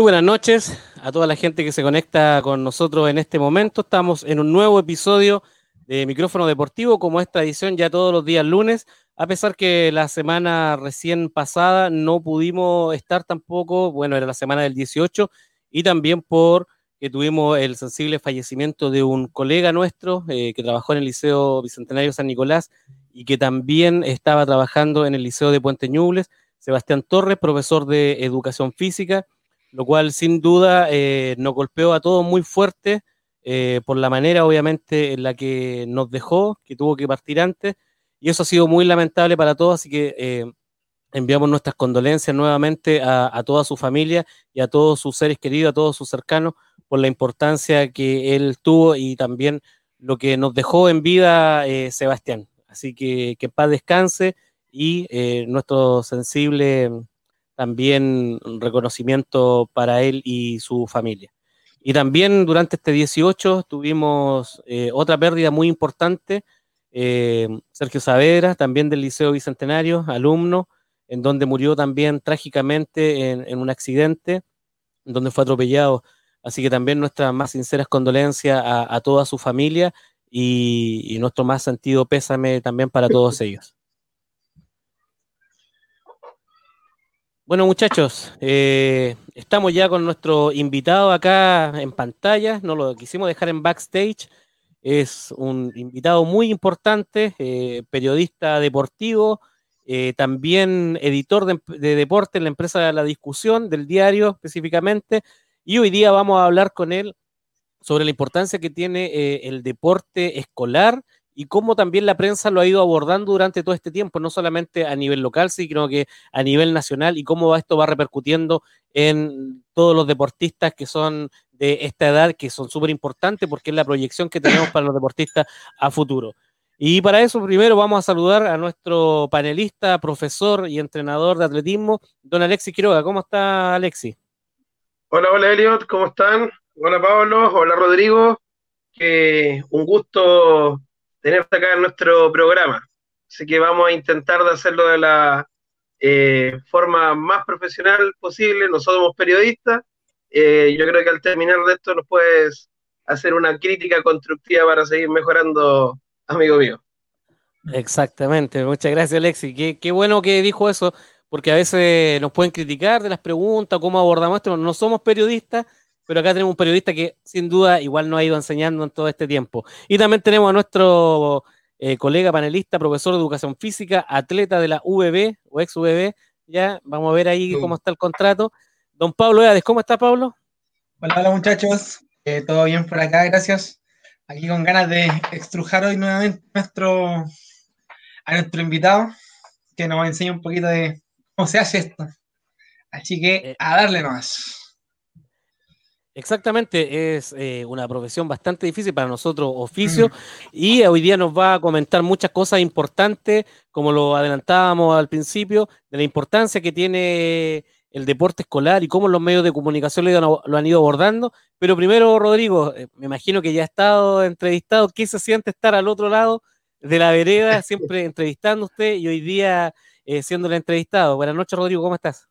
Buenas noches a toda la gente que se conecta con nosotros en este momento. Estamos en un nuevo episodio de Micrófono Deportivo, como es tradición ya todos los días lunes, a pesar que la semana recién pasada no pudimos estar tampoco, bueno, era la semana del 18, y también por que tuvimos el sensible fallecimiento de un colega nuestro eh, que trabajó en el Liceo Bicentenario San Nicolás y que también estaba trabajando en el Liceo de Puente Ñubles, Sebastián Torres, profesor de Educación Física, lo cual sin duda eh, nos golpeó a todos muy fuerte eh, por la manera obviamente en la que nos dejó, que tuvo que partir antes, y eso ha sido muy lamentable para todos, así que eh, enviamos nuestras condolencias nuevamente a, a, toda su familia y a todos sus seres queridos, a todos sus cercanos, por la importancia que él tuvo y también lo que nos dejó en vida Sebastián. Así que que paz descanse y nuestro sensible también reconocimiento para él y su familia. Y también durante este 18 tuvimos eh, otra pérdida muy importante, eh, Sergio Saavedra, también del Liceo Bicentenario, alumno, en donde murió también trágicamente en, un accidente, en donde fue atropellado. Así que también nuestras más sinceras condolencias a, a toda su familia y, y nuestro más sentido pésame también para todos ellos. Bueno, muchachos, eh, estamos ya con nuestro invitado acá en pantalla. No lo quisimos dejar en backstage. Es un invitado muy importante, eh, periodista deportivo, eh, también editor de, de, deporte en la empresa La Discusión, del diario específicamente. Y hoy día vamos a hablar con él sobre la importancia que tiene eh, el deporte escolar y cómo también la prensa lo ha ido abordando durante todo este tiempo, no solamente a nivel local, sino que a nivel nacional y cómo esto va repercutiendo en todos los deportistas que son de esta edad, que son súper importantes porque es la proyección que tenemos para los deportistas a futuro. Y para eso primero vamos a saludar a nuestro panelista, profesor y entrenador de atletismo, don Alexis Quiroga. ¿Cómo está Alexis? Hola, hola Eliot, ¿cómo están? Hola Pablo, hola Rodrigo. Que un gusto tenerte acá en nuestro programa. Así que vamos a intentar de hacerlo de la eh, forma más profesional posible. Nosotros somos periodistas. Eh, yo creo que al terminar de esto nos puedes hacer una crítica constructiva para seguir mejorando, amigo mío. Exactamente, muchas gracias Alexi. Qué, qué bueno que dijo eso, porque a veces nos pueden criticar de las preguntas, cómo abordamos esto. No somos periodistas, pero acá tenemos un periodista que sin duda igual nos ha ido enseñando en todo este tiempo. Y también tenemos a nuestro eh, colega panelista, profesor de educación física, atleta de la VB o ex VB. Ya vamos a ver ahí cómo está el contrato. Don Pablo Eades, ¿cómo está Pablo? Hola, hola muchachos, eh, todo bien por acá, gracias. Aquí con ganas de extrujar hoy nuevamente nuestro, a nuestro invitado, que nos enseña un poquito de cómo se hace esto. Así que Eh, a darle más. Exactamente, es eh, una profesión bastante difícil para nosotros, oficio, mm. y hoy día nos va a comentar muchas cosas importantes, como lo adelantábamos al principio, de la importancia que tiene el deporte escolar y cómo los medios de comunicación lo, han, lo han ido abordando. Pero primero, Rodrigo, eh, me imagino que ya ha estado entrevistado, ¿qué se siente estar al otro lado de la vereda, siempre entrevistando usted y hoy día eh, siendo el entrevistado? Buenas noches, Rodrigo, ¿cómo estás?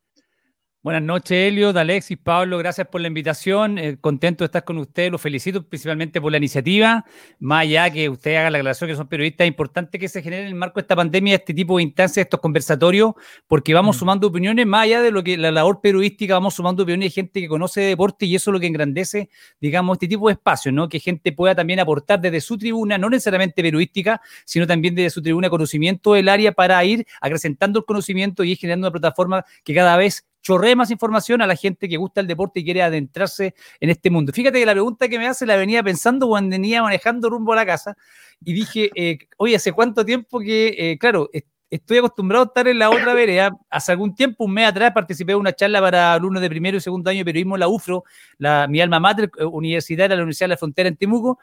Buenas noches, Elliot, Alexis, Pablo, gracias por la invitación. Eh, contento de estar con ustedes, los felicito principalmente por la iniciativa. Más allá que usted haga la aclaración que son periodistas, es importante que se genere en el marco de esta pandemia este tipo de instancias, estos conversatorios, porque vamos mm. sumando opiniones, más allá de lo que la labor periodística, vamos sumando opiniones de gente que conoce de deporte y eso es lo que engrandece, digamos, este tipo de espacios, ¿no? Que gente pueda también aportar desde su tribuna, no necesariamente periodística, sino también desde su tribuna conocimiento del área para ir acrecentando el conocimiento y ir generando una plataforma que cada vez chorree más información a la gente que gusta el deporte y quiere adentrarse en este mundo. Fíjate que la pregunta que me hace la venía pensando cuando venía manejando rumbo a la casa y dije, eh, oye, ¿hace cuánto tiempo que, eh, claro, estoy acostumbrado a estar en la otra vereda? Hace algún tiempo, un mes atrás, participé de una charla para alumnos de primero y segundo año de periodismo en la UFRO, la, mi alma mater eh, universitaria, la Universidad de la Frontera en Temuco,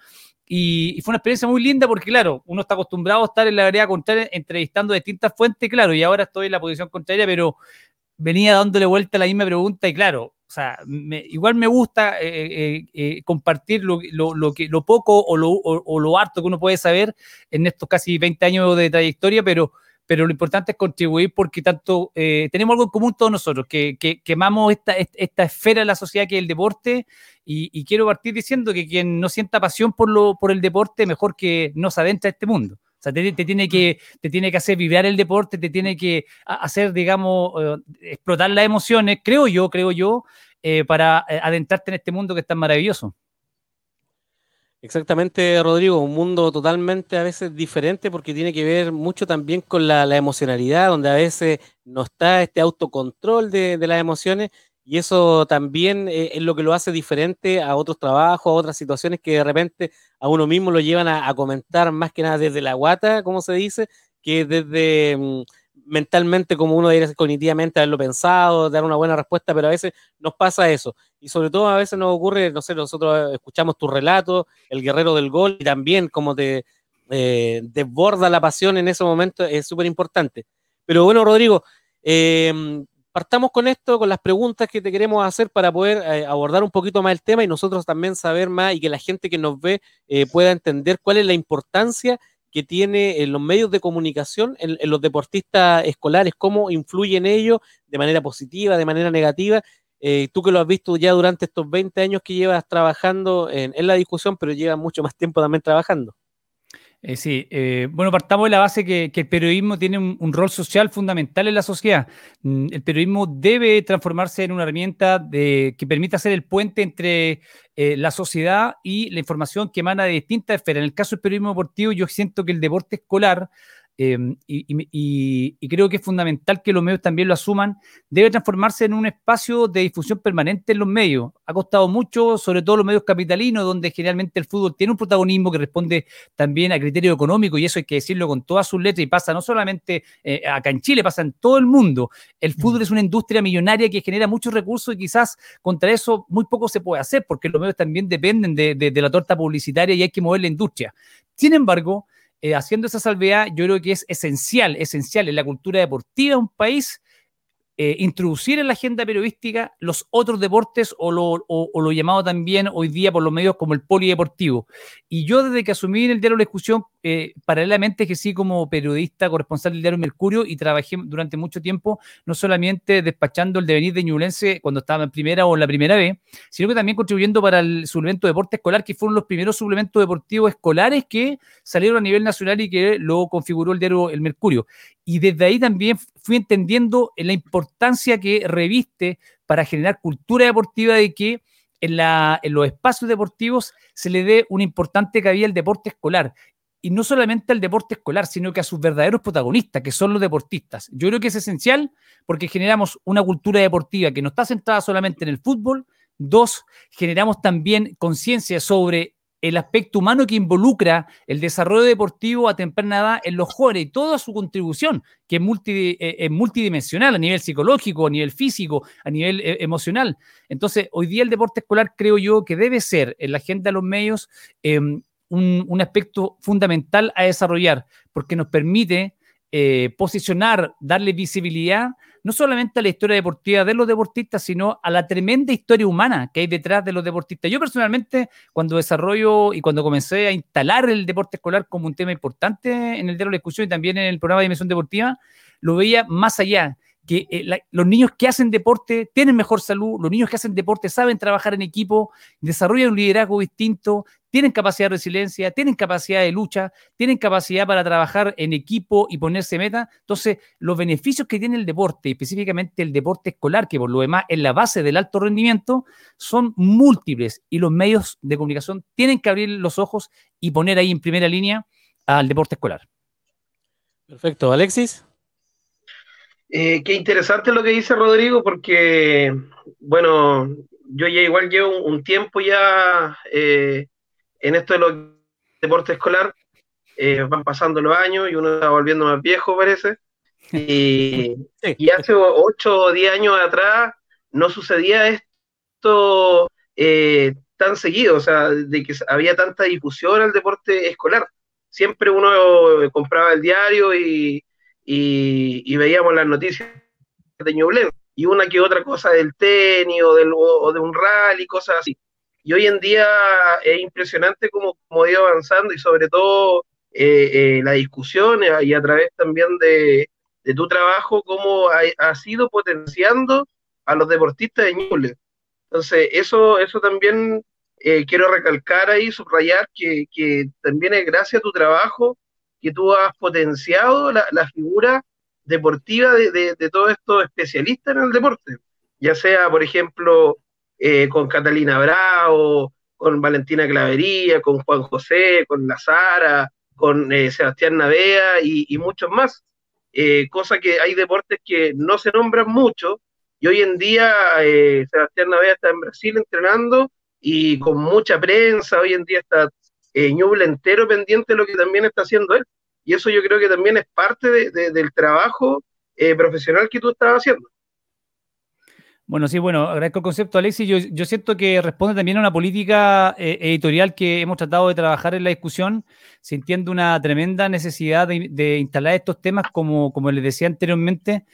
y, y, fue una experiencia muy linda porque, claro, uno está acostumbrado a estar en la vereda contraria entrevistando distintas fuentes, claro, y ahora estoy en la posición contraria, pero venía dándole vuelta a la misma pregunta y claro, o sea, me, igual me gusta eh, eh, eh, compartir lo, lo, lo, que, lo poco o lo, o, lo harto que uno puede saber en estos casi 20 años de trayectoria, pero, pero lo importante es contribuir porque tanto eh, tenemos algo en común todos nosotros, que, que quemamos esta, esta esfera de la sociedad que es el deporte y, quiero partir diciendo que quien no sienta pasión por, lo, por el deporte, mejor que no se adentra a este mundo. Sea, te, tiene que, te tiene que hacer vibrar el deporte, te tiene que hacer, digamos, eh, explotar las emociones, creo yo, creo yo, eh, para adentrarte en este mundo que es tan maravilloso. Exactamente, Rodrigo, un mundo totalmente a veces diferente porque tiene que ver mucho también con la, emocionalidad, donde a veces no está este autocontrol de, las emociones y eso también eh, es lo que lo hace diferente a otros trabajos, a otras situaciones que de repente a uno mismo lo llevan a, comentar más que nada desde la guata, como se dice, que desde... Mm, mentalmente como uno debería cognitivamente haberlo pensado, dar una buena respuesta, pero a veces nos pasa eso. Y sobre todo a veces nos ocurre, no sé, nosotros escuchamos tu relato, el guerrero del gol, y también como te eh, desborda la pasión en ese momento, es súper importante. Pero bueno, Rodrigo, em, partamos con esto, con las preguntas que te queremos hacer para poder eh, abordar un poquito más el tema y nosotros también saber más y que la gente que nos ve eh, pueda entender cuál es la importancia que tiene en los medios de comunicación, en, los deportistas escolares, cómo influye en ellos de manera positiva, de manera negativa. Eh, tú que lo has visto ya durante estos 20 años que llevas trabajando en, en la discusión, pero llevas mucho más tiempo también trabajando. Eh, sí, eh, bueno, partamos de la base que, el periodismo tiene un, rol social fundamental en la sociedad. Mm, el periodismo debe transformarse en una herramienta que permita ser el puente entre eh, la sociedad y la información que emana de distintas esferas. En el caso del periodismo deportivo, yo siento que el deporte escolar Em, y, creo que es fundamental que los medios también lo asuman, debe transformarse en un espacio de difusión permanente en los medios. Ha costado mucho, sobre todo los medios capitalinos, donde generalmente el fútbol tiene un protagonismo que responde también a criterio económico, y eso hay que decirlo con todas sus letras, y pasa no solamente eh, acá en Chile, pasa en todo el mundo. El fútbol es una industria millonaria que genera muchos recursos y quizás contra eso muy poco se puede hacer, porque los medios también dependen de, de la torta publicitaria y hay que mover la industria. Sin embargo, eh, haciendo esa salvedad, yo creo que es esencial, esencial en la cultura deportiva de un país eh, introducir en la agenda periodística los otros deportes o lo, llamado también hoy día por los medios como el polideportivo. Y yo desde que asumí en el diario La Discusión, eh, paralelamente sí como periodista corresponsal del diario Mercurio y trabajé durante mucho tiempo, no solamente despachando el devenir de Ñublense cuando estaba en primera o en la primera vez, sino que también contribuyendo para el suplemento de deporte escolar, que fueron los primeros suplementos deportivos escolares que salieron a nivel nacional y que lo configuró el diario El Mercurio. Y desde ahí también fui entendiendo la importancia que reviste para generar cultura deportiva de que en, la, en los espacios deportivos se le dé una importante cabida al deporte escolar. Y no solamente al deporte escolar, sino que a sus verdaderos protagonistas, que son los deportistas. Yo creo que es esencial porque generamos una cultura deportiva que no está centrada solamente en el fútbol. Dos, generamos también conciencia sobre el aspecto humano que involucra el desarrollo deportivo a temprana edad en los jóvenes y toda su contribución, que es, eh, multidimensional a nivel psicológico, a nivel físico, a nivel eh, emocional. Entonces, hoy día el deporte escolar creo yo que debe ser en la agenda de los medios em, un, aspecto fundamental a desarrollar, porque nos permite eh, posicionar, darle visibilidad no solamente a la historia deportiva de los deportistas, sino a la tremenda historia humana que hay detrás de los deportistas. Yo personalmente, cuando desarrollo y cuando comencé a instalar el deporte escolar como un tema importante en el de la discusión y también en el programa de Dimensión Deportiva, lo veía más allá que eh, los niños que hacen deporte tienen mejor salud, los niños que hacen deporte saben trabajar en equipo, desarrollan un liderazgo distinto, tienen capacidad de resiliencia, tienen capacidad de lucha, tienen capacidad para trabajar en equipo y ponerse meta. Entonces, los beneficios que tiene el deporte, específicamente el deporte escolar, que por lo demás es la base del alto rendimiento, son múltiples y los medios de comunicación tienen que abrir los ojos y poner ahí en primera línea al deporte escolar. Perfecto, Alexis. Eh, qué interesante lo que dice Rodrigo, porque, bueno, yo ya igual llevo un, tiempo ya eh, en esto de los deportes escolar, eh, van pasando los años y uno está volviendo más viejo, parece. Y, y hace 8 o 10 años atrás no sucedía esto tan seguido, o sea, de que había tanta difusión al deporte escolar. Siempre uno compraba el diario y, y, veíamos las noticias de Ñublen y una que otra cosa del tenis o, del, o de un rally, cosas así. Y hoy en día es impresionante cómo, cómo ha ido avanzando y sobre todo eh, la discusión y a través también de, tu trabajo, cómo ha, sido potenciando a los deportistas de Ñuble. Entonces, eso, eso también quiero recalcar ahí, subrayar que, que, también es gracias a tu trabajo que tú has potenciado la, figura deportiva de, de, todos estos especialistas en el deporte, ya sea, por ejemplo, eh, con Catalina Bravo, con Valentina Clavería, con Juan José, con La Sara, con eh, Sebastián Navea y, muchos más. Eh, cosa que hay deportes que no se nombran mucho y hoy en día Sebastián Navea está en Brasil entrenando y con mucha prensa, hoy en día está Ñuble entero pendiente de lo que también está haciendo él y eso yo creo que también es parte del trabajo eh, profesional que tú estás haciendo. Bueno, sí, bueno, agradezco el concepto, Alexis. Yo, yo siento que responde también a una política eh, editorial que hemos tratado de trabajar en la discusión, sintiendo una tremenda necesidad de, de instalar estos temas, como, como les decía anteriormente,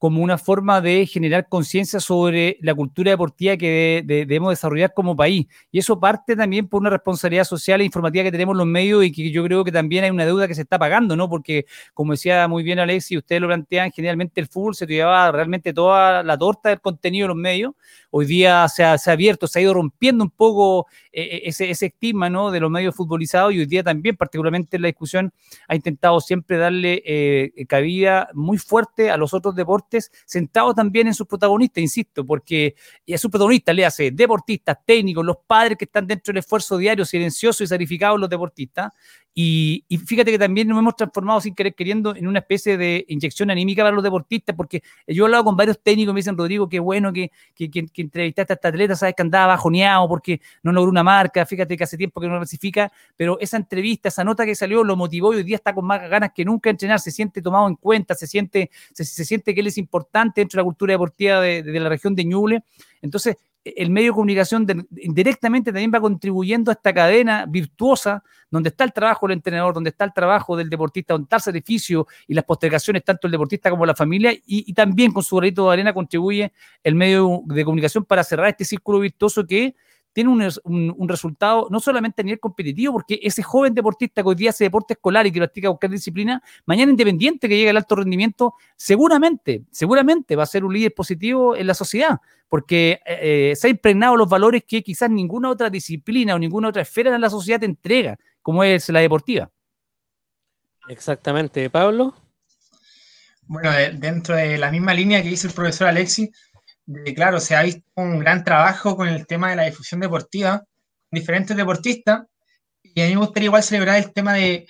como una forma de generar conciencia sobre la cultura deportiva que debemos desarrollar como país. Y eso parte también por una responsabilidad social e informativa que tenemos los medios y que yo creo que también hay una deuda que se está pagando, ¿no? Porque, como decía muy bien Alexis, ustedes lo plantean, generalmente el fútbol se llevaba realmente toda la torta del contenido de los medios. Hoy día se ha, abierto, se ha ido rompiendo un poco eh, eh, ese, ese estigma, ¿no? De los medios futbolizados y hoy día también, particularmente en la discusión, ha intentado siempre darle eh, cabida muy fuerte a los otros deportes sentado también en sus protagonistas, insisto, porque a sus protagonistas le hace deportistas, técnicos, los padres que están dentro del esfuerzo diario, silencioso y sacrificado los deportistas, y, fíjate que también nos hemos transformado sin querer queriendo en una especie de inyección anímica para los deportistas, porque yo he hablado con varios técnicos, me dicen, Rodrigo, qué bueno que, que, que, entrevistaste a este atleta, sabes que andaba bajoneado porque no logró una marca, fíjate que hace tiempo que no clasifica, pero esa entrevista, esa nota que salió lo motivó y hoy día está con más ganas que nunca de entrenar, se siente tomado en cuenta, se siente, se, siente que él es importante dentro de la cultura deportiva de, de la región de Ñuble. Entonces, el medio de comunicación indirectamente también va contribuyendo a esta cadena virtuosa donde está el trabajo del entrenador, donde está el trabajo del deportista, donde está el sacrificio y las postergaciones tanto el deportista como la familia y, también con su granito de arena contribuye el medio de comunicación para cerrar este círculo virtuoso que tiene un, resultado no solamente a nivel competitivo, porque ese joven deportista que hoy día hace deporte escolar y que practica cualquier disciplina, mañana independiente que llegue al alto rendimiento, seguramente, seguramente va a ser un líder positivo en la sociedad, porque eh, eh, se ha impregnado los valores que quizás ninguna otra disciplina o ninguna otra esfera de la sociedad te entrega, como es la deportiva. Exactamente, Pablo. Bueno, dentro de la misma línea que dice el profesor Alexis, claro, se ha visto un gran trabajo con el tema de la difusión deportiva, diferentes deportistas, y a mí me gustaría igual celebrar el tema de,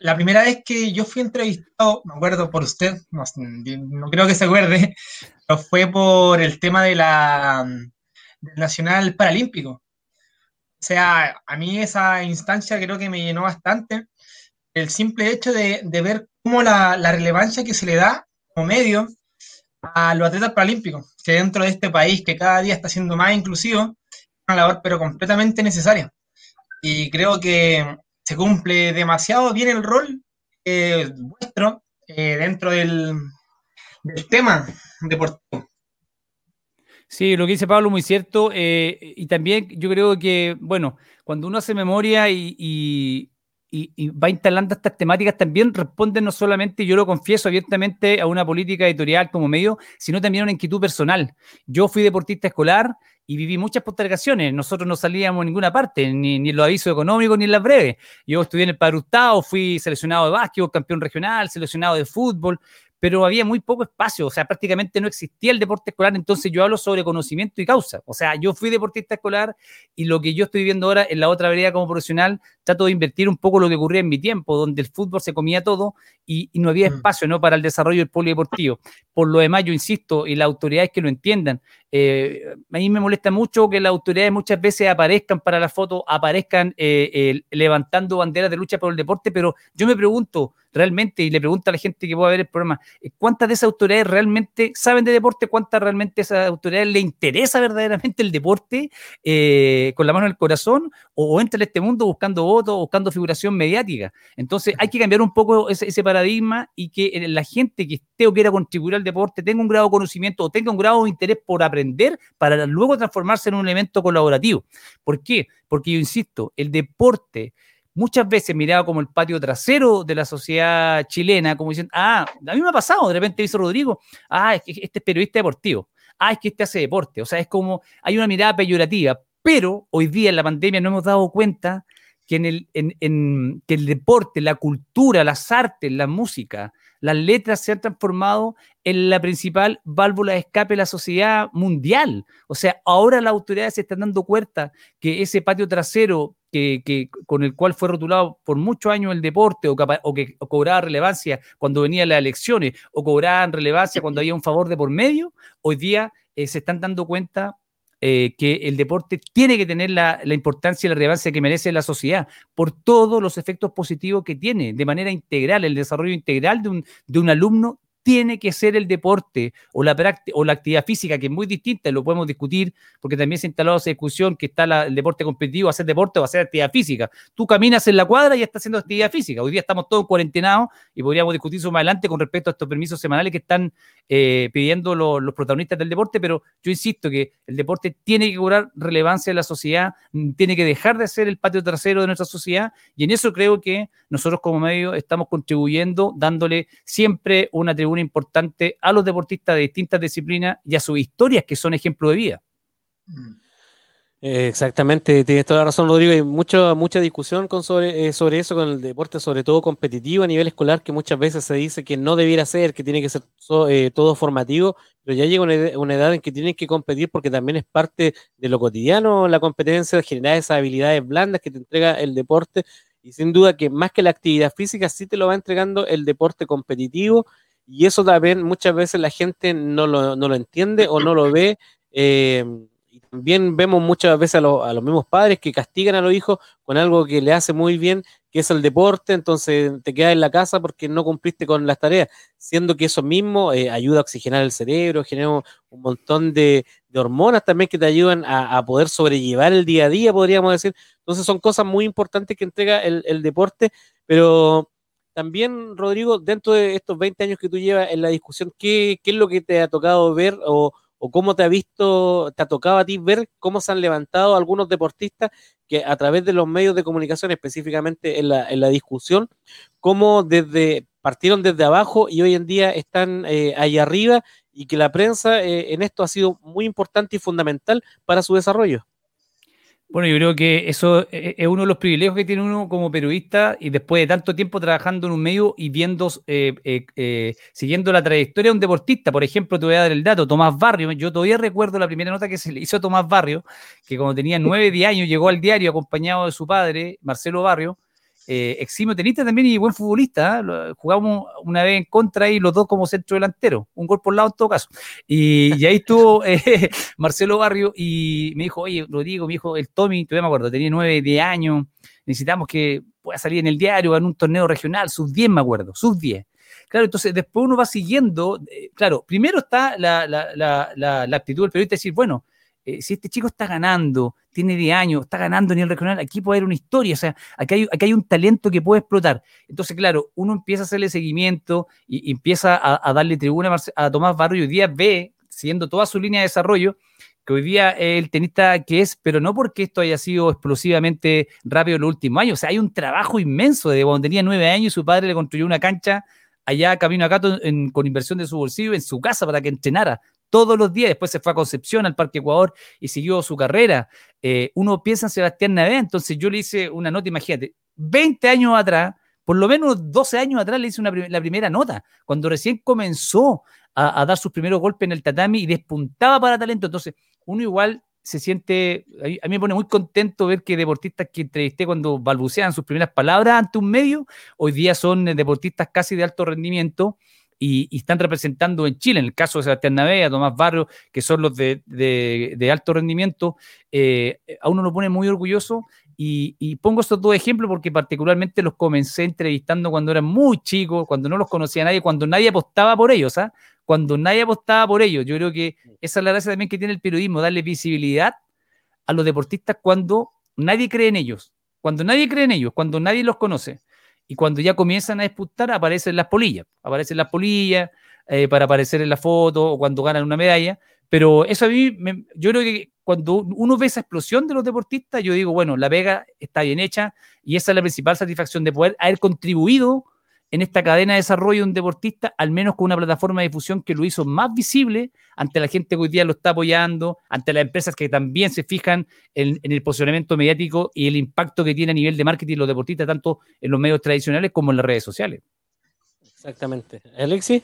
la primera vez que yo fui entrevistado, me acuerdo por usted, no, creo que se acuerde, fue por el tema de la del Nacional Paralímpico. O sea, a mí esa instancia creo que me llenó bastante. El simple hecho de, ver cómo la, la, relevancia que se le da como medio a los atletas paralímpicos, que dentro de este país que cada día está siendo más inclusivo, es una labor pero completamente necesaria. Y creo que se cumple demasiado bien el rol vuestro eh, dentro del, tema deportivo. Sí, lo que dice Pablo muy cierto. Eh, y también yo creo que, bueno, cuando uno hace memoria y, va instalando estas temáticas, también responden no solamente, yo lo confieso abiertamente, a una política editorial como medio, sino también a una inquietud personal. Yo fui deportista escolar y viví muchas postergaciones. Nosotros no salíamos a ninguna parte, ni, ni en los avisos económicos ni en las breves. Yo estudié en el Padre fui seleccionado de básquetbol, campeón regional, seleccionado de fútbol, pero había muy poco espacio, o sea, prácticamente no existía el deporte escolar, entonces yo hablo sobre conocimiento y causa. O sea, yo fui deportista escolar y lo que yo estoy viviendo ahora en la otra vereda como profesional, trato de invertir un poco lo que ocurría en mi tiempo, donde el fútbol se comía todo y, no había mm. espacio ¿no? para el desarrollo del polideportivo. Por lo demás, yo insisto, y las autoridades que lo entiendan, eh, a mí me molesta mucho que las autoridades muchas veces aparezcan para la foto, aparezcan eh, levantando banderas de lucha por el deporte, pero yo me pregunto, realmente, y le pregunto a la gente que pueda ver el programa, eh, ¿cuántas de esas autoridades realmente saben de deporte? ¿Cuántas realmente esas autoridades le interesa verdaderamente el deporte con la mano en el corazón? ¿O, entran en este mundo buscando votos, buscando figuración mediática? Entonces hay que cambiar un poco ese, paradigma y que la gente que esté o quiera contribuir al deporte tenga un grado de conocimiento o tenga un grado de interés por aprender para luego transformarse en un elemento colaborativo. ¿Por qué? Porque yo insisto, el deporte muchas veces mirado como el patio trasero de la sociedad chilena, como diciendo, ah, a mí me ha pasado, de repente dice Rodrigo, ah, es que este es periodista deportivo, ah, es que este hace deporte, o sea, es como, hay una mirada peyorativa, pero hoy día en la pandemia no hemos dado cuenta que, en el, en, que el deporte, la cultura, las artes, la música, las letras se han transformado en la principal válvula de escape de la sociedad mundial. O sea, ahora las autoridades se están dando cuenta que ese patio trasero que, con el cual fue rotulado por muchos años el deporte o, que cobraba relevancia cuando venían las elecciones o cobraban relevancia cuando había un favor de por medio, hoy día eh, se están dando cuenta eh, que el deporte tiene que tener la, importancia y la relevancia que merece la sociedad por todos los efectos positivos que tiene de manera integral, el desarrollo integral de un, de un alumno tiene que ser el deporte o la, o la actividad física, que es muy distinta, lo podemos discutir, porque también se ha instalado esa discusión que está el deporte competitivo, hacer deporte o hacer actividad física. Tú caminas en la cuadra y estás haciendo actividad física. Hoy día estamos todos cuarentenados y podríamos discutir eso más adelante con respecto a estos permisos semanales que están eh, pidiendo los protagonistas del deporte, pero yo insisto que el deporte tiene que cobrar relevancia en la sociedad, mm, tiene que dejar de ser el patio trasero de nuestra sociedad, y en eso creo que nosotros como medio estamos contribuyendo, dándole siempre una tribuna importante a los deportistas de distintas disciplinas y a sus historias que son ejemplo de vida. Eh, exactamente, tienes toda la razón, Rodrigo. Hay mucha, mucha discusión con sobre, eh, sobre eso, con el deporte, sobre todo competitivo a nivel escolar, que muchas veces se dice que no debiera ser, que tiene que ser eh, todo formativo, pero ya llega una, edad en que tienen que competir porque también es parte de lo cotidiano la competencia, generar esas habilidades blandas que te entrega el deporte. Y sin duda que más que la actividad física, sí te lo va entregando el deporte competitivo y eso también muchas veces la gente no lo, no lo entiende o no lo ve. Eh, y también vemos muchas veces a, los mismos padres que castigan a los hijos con algo que le hace muy bien, que es el deporte, entonces te quedas en la casa porque no cumpliste con las tareas, siendo que eso mismo eh, ayuda a oxigenar el cerebro, genera un, montón de, hormonas también que te ayudan a, poder sobrellevar el día a día, podríamos decir. Entonces son cosas muy importantes que entrega el, el deporte, pero también, Rodrigo, dentro de estos 20 años que tú llevas en la discusión, ¿qué, es lo que te ha tocado ver o, cómo te ha visto, te ha tocado a ti ver cómo se han levantado algunos deportistas que a través de los medios de comunicación, específicamente en la, en la discusión, cómo desde partieron desde abajo y hoy en día están eh, ahí arriba y que la prensa eh, en esto ha sido muy importante y fundamental para su desarrollo? Bueno, yo creo que eso e, e, es uno de los privilegios que tiene uno como periodista y después de tanto tiempo trabajando en un medio y viendo, eh, eh, eh, siguiendo la trayectoria de un deportista. Por ejemplo, te voy a dar el dato, Tomás Barrio. Yo todavía recuerdo la primera nota que se le hizo a Tomás Barrio, que cuando tenía nueve, diez años llegó al diario acompañado de su padre, Marcelo Barrio, eh, eximio tenista también y buen futbolista. ¿eh? Jugamos una vez en contra y los dos como centro delantero, un gol por lado en todo caso. Y, ahí estuvo eh, Marcelo Barrio y me dijo, oye, Rodrigo, mi hijo, el Tommy, todavía me acuerdo, tenía nueve, diez años, necesitamos que pueda salir en el diario, en un torneo regional, sub 10 me acuerdo, sub 10. Claro, entonces después uno va siguiendo, claro, primero está la, la, la, la, actitud del periodista de decir, bueno, eh, si este chico está ganando, tiene 10 años, está ganando en el regional, aquí puede haber una historia, o sea, aquí hay, hay un talento que puede explotar. Entonces, claro, uno empieza a hacerle seguimiento y, empieza a, darle tribuna a, Tomás Barrio y hoy día ve, siguiendo toda su línea de desarrollo, que hoy día es el tenista que es, pero no porque esto haya sido explosivamente rápido en los últimos años, o sea, hay un trabajo inmenso de cuando tenía 9 años y su padre le construyó una cancha allá camino a Cato con inversión de su bolsillo en su casa para que entrenara todos los días. Después se fue a Concepción, al Parque Ecuador y siguió su carrera. Eh, uno piensa en Sebastián Navé, entonces yo le hice una nota, imagínate, 20 años atrás, por lo menos 12 años atrás le hice la primera nota, cuando recién comenzó a, dar sus primeros golpes en el tatami y despuntaba para talento. Entonces, uno igual se siente, a mí me pone muy contento ver que deportistas que entrevisté cuando balbucean sus primeras palabras ante un medio, hoy día son deportistas casi de alto rendimiento y, están representando en Chile, en el caso de Sebastián Navea, Tomás Barrio, que son los de, alto rendimiento, eh, a uno lo pone muy orgulloso. Y, pongo estos dos ejemplos porque particularmente los comencé entrevistando cuando eran muy chicos, cuando no los conocía nadie, cuando nadie apostaba por ellos, ¿ah? Cuando nadie apostaba por ellos. Yo creo que esa es la gracia también que tiene el periodismo, darle visibilidad a los deportistas cuando nadie cree en ellos, cuando nadie cree en ellos, cuando nadie los conoce. Y cuando ya comienzan a disputar, aparecen las polillas. Aparecen las polillas eh, para aparecer en la foto o cuando ganan una medalla. Pero eso a mí, yo creo que cuando uno ve esa explosión de los deportistas, yo digo, bueno, la Vega está bien hecha y esa es la principal satisfacción de poder haber contribuido en esta cadena de desarrollo de un deportista, al menos con una plataforma de difusión que lo hizo más visible ante la gente que hoy día lo está apoyando, ante las empresas que también se fijan en, el posicionamiento mediático y el impacto que tiene a nivel de marketing los deportistas, tanto en los medios tradicionales como en las redes sociales. Exactamente. Alexis.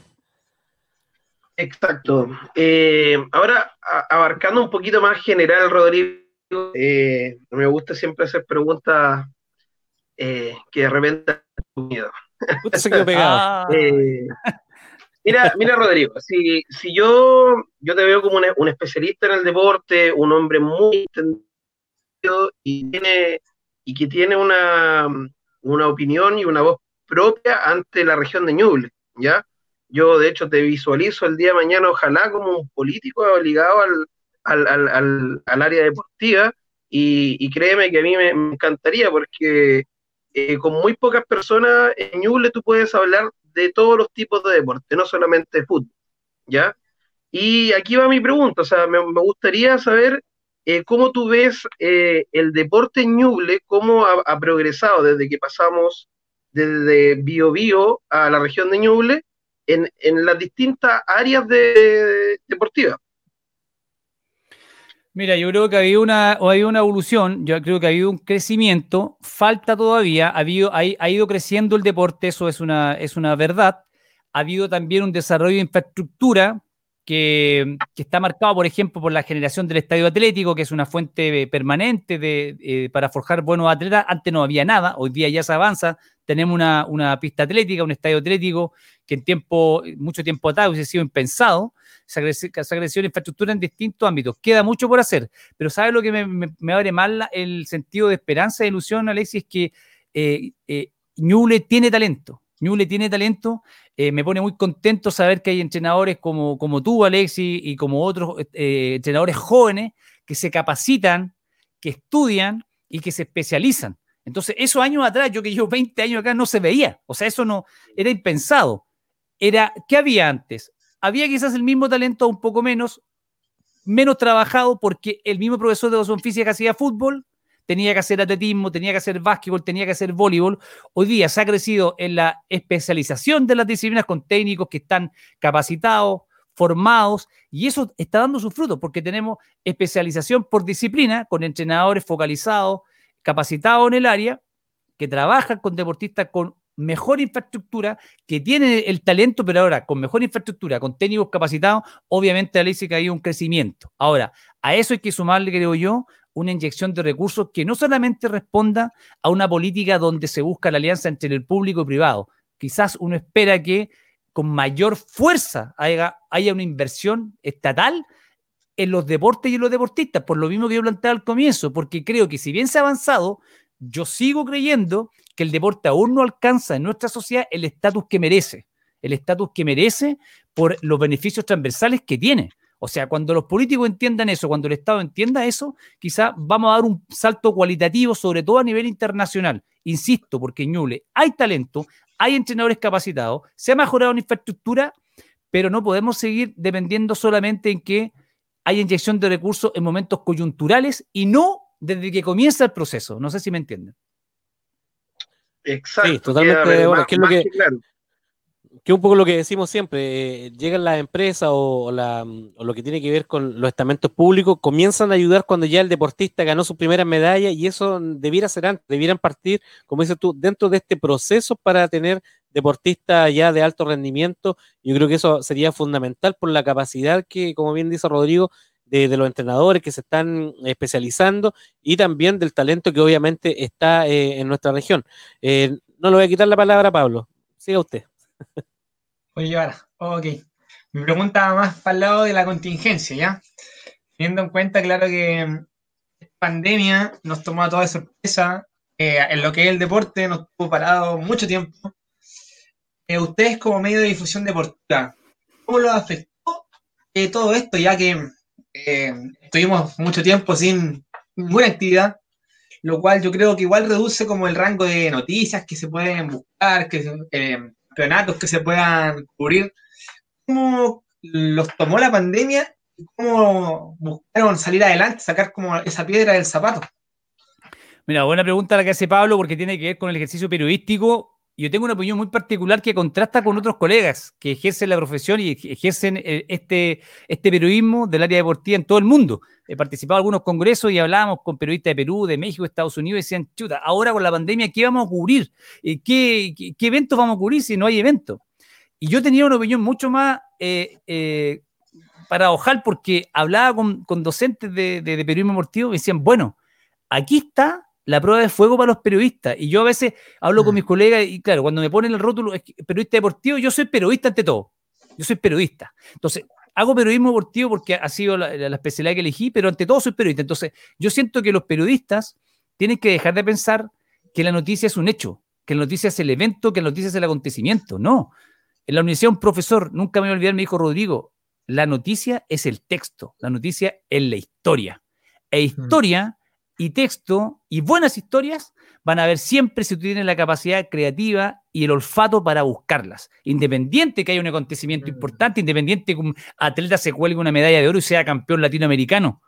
Exacto. Eh, ahora, abarcando un poquito más general, Rodrigo, eh, me gusta siempre hacer preguntas eh, que de repente miedo. Ah. mira, mira, Rodrigo, si, si yo, yo te veo como un especialista en el deporte, un hombre muy entendido y, tiene, y que tiene una, una opinión y una voz propia ante la región de Ñuble, ¿ya? Yo, de hecho, te visualizo el día de mañana, ojalá, como un político ligado al, al, al, área deportiva, y, créeme que a mí me, encantaría, porque eh, con muy pocas personas en Ñuble tú puedes hablar de todos los tipos de deporte, no solamente fútbol, ¿ya? Y aquí va mi pregunta, o sea, me, gustaría saber eh, cómo tú ves eh, el deporte en Ñuble, cómo ha, progresado desde que pasamos desde Bio Bio a la región de Ñuble en, las distintas áreas de, deportivas. Mira, yo creo que ha habido una, ha habido una evolución, yo creo que ha habido un crecimiento, falta todavía, ha, habido, ha, ido creciendo el deporte, eso es una, es una verdad. Ha habido también un desarrollo de infraestructura que, está marcado, por ejemplo, por la generación del estadio atlético, que es una fuente permanente de, eh, para forjar buenos atletas. Antes no había nada, hoy día ya se avanza. Tenemos una, una pista atlética, un estadio atlético que en tiempo, mucho tiempo atrás hubiese sido impensado, se crecido la infraestructura en distintos ámbitos. Queda mucho por hacer, pero ¿sabes lo que me, abre mal el sentido de esperanza e ilusión, Alexis? Es que eh, eh, tiene talento. Ñuble tiene talento. Eh, me pone muy contento saber que hay entrenadores como, como tú, Alexis, y como otros entrenadores jóvenes que se capacitan, que estudian y que se especializan. Entonces, esos años atrás, yo que llevo 20 años acá, no se veía. O sea, eso no era impensado era, ¿qué había antes? Había quizás el mismo talento, un poco menos, menos trabajado porque el mismo profesor de educación física hacía fútbol tenía que hacer atletismo, tenía que hacer básquetbol, tenía que hacer voleibol. Hoy día se ha crecido en la especialización de las disciplinas con técnicos que están capacitados, formados, y eso está dando sus frutos porque tenemos especialización por disciplina con entrenadores focalizados, capacitados en el área, que trabajan con deportistas con mejor infraestructura, que tiene el talento, pero ahora con mejor infraestructura, con técnicos capacitados, obviamente a que hay un crecimiento. Ahora, a eso hay que sumarle, creo yo, una inyección de recursos que no solamente responda a una política donde se busca la alianza entre el público y privado. Quizás uno espera que con mayor fuerza haya, haya una inversión estatal en los deportes y en los deportistas, por lo mismo que yo planteaba al comienzo, porque creo que si bien se ha avanzado, yo sigo creyendo que el deporte aún no alcanza en nuestra sociedad el estatus que merece, el estatus que merece por los beneficios transversales que tiene. O sea, cuando los políticos entiendan eso, cuando el Estado entienda eso, quizá vamos a dar un salto cualitativo, sobre todo a nivel internacional. Insisto, porque en hay talento, hay entrenadores capacitados, se ha mejorado la infraestructura, pero no podemos seguir dependiendo solamente en que haya inyección de recursos en momentos coyunturales y no desde que comienza el proceso. No sé si me entienden. Exacto. Sí, totalmente de acuerdo. Que es lo que, que un poco lo que decimos siempre, eh, llegan las empresas o, lo que tiene que ver con los estamentos públicos, comienzan a ayudar cuando ya el deportista ganó su primera medalla y eso debiera ser antes, debieran partir, como dices tú, dentro de este proceso para tener deportistas ya de alto rendimiento. Yo creo que eso sería fundamental por la capacidad que, como bien dice Rodrigo, de, los entrenadores que se están especializando y también del talento que obviamente está eh, en nuestra región. Eh, no le voy a quitar la palabra a Pablo. Siga usted. Oye, ahora, ok. Mi pregunta más para el lado de la contingencia, ¿ya? Teniendo en cuenta, claro, que mm, pandemia nos tomó a toda sorpresa, eh, en lo que es el deporte nos tuvo parado mucho tiempo. ustedes como medio de difusión deportiva, ¿cómo lo afectó todo esto, ya que eh, estuvimos mucho tiempo sin ninguna actividad, lo cual yo creo que igual reduce como el rango de noticias que se pueden buscar, que eh, campeonatos que se puedan cubrir. ¿Cómo los tomó la pandemia cómo buscaron salir adelante, sacar como esa piedra del zapato. Mira, buena pregunta la que hace Pablo porque tiene que ver con el ejercicio periodístico. Yo tengo una opinión muy particular que contrasta con otros colegas que ejercen la profesión y ejercen eh, este, este periodismo del área deportiva en todo el mundo. He participado en algunos congresos y hablábamos con periodistas de Perú, de México, Estados Unidos y decían, chuta, ahora con la pandemia, ¿qué vamos a cubrir? Eh, ¿Qué, qué, eventos vamos a cubrir si no hay eventos? Y yo tenía una opinión mucho más eh, eh, para ojal porque hablaba con, con docentes de, de, de periodismo deportivo y decían, bueno, aquí está la prueba de fuego para los periodistas. Y yo a veces hablo con mis colegas y claro, cuando me ponen el rótulo periodista deportivo, yo soy periodista ante todo. Yo soy periodista. Entonces, hago periodismo deportivo porque ha sido la, la, especialidad que elegí, pero ante todo soy periodista. Entonces, yo siento que los periodistas tienen que dejar de pensar que la noticia es un hecho, que la noticia es el evento, que la noticia es el acontecimiento. No. En la universidad un profesor, nunca me voy a olvidar, me dijo, Rodrigo, la noticia es el texto, la noticia es la historia. E historia y texto y buenas historias van a ver siempre si tú tienes la capacidad creativa y el olfato para buscarlas. Independiente que haya un acontecimiento importante, independiente que un atleta se cuelgue una medalla de oro y sea campeón latinoamericano.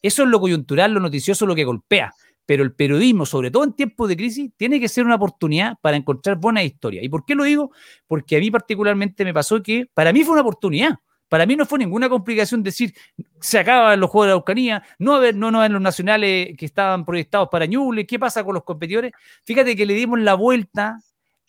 Eso es lo coyuntural, lo noticioso, lo que golpea. Pero el periodismo, sobre todo en tiempos de crisis, tiene que ser una oportunidad para encontrar buenas historias. ¿Y por qué lo digo? Porque a mí particularmente me pasó que para mí fue una oportunidad. Para mí no fue ninguna complicación decir, se acaban los Juegos de la no haber, no, no en los nacionales que estaban proyectados para Ñuble, ¿qué pasa con los competidores? Fíjate que le dimos la vuelta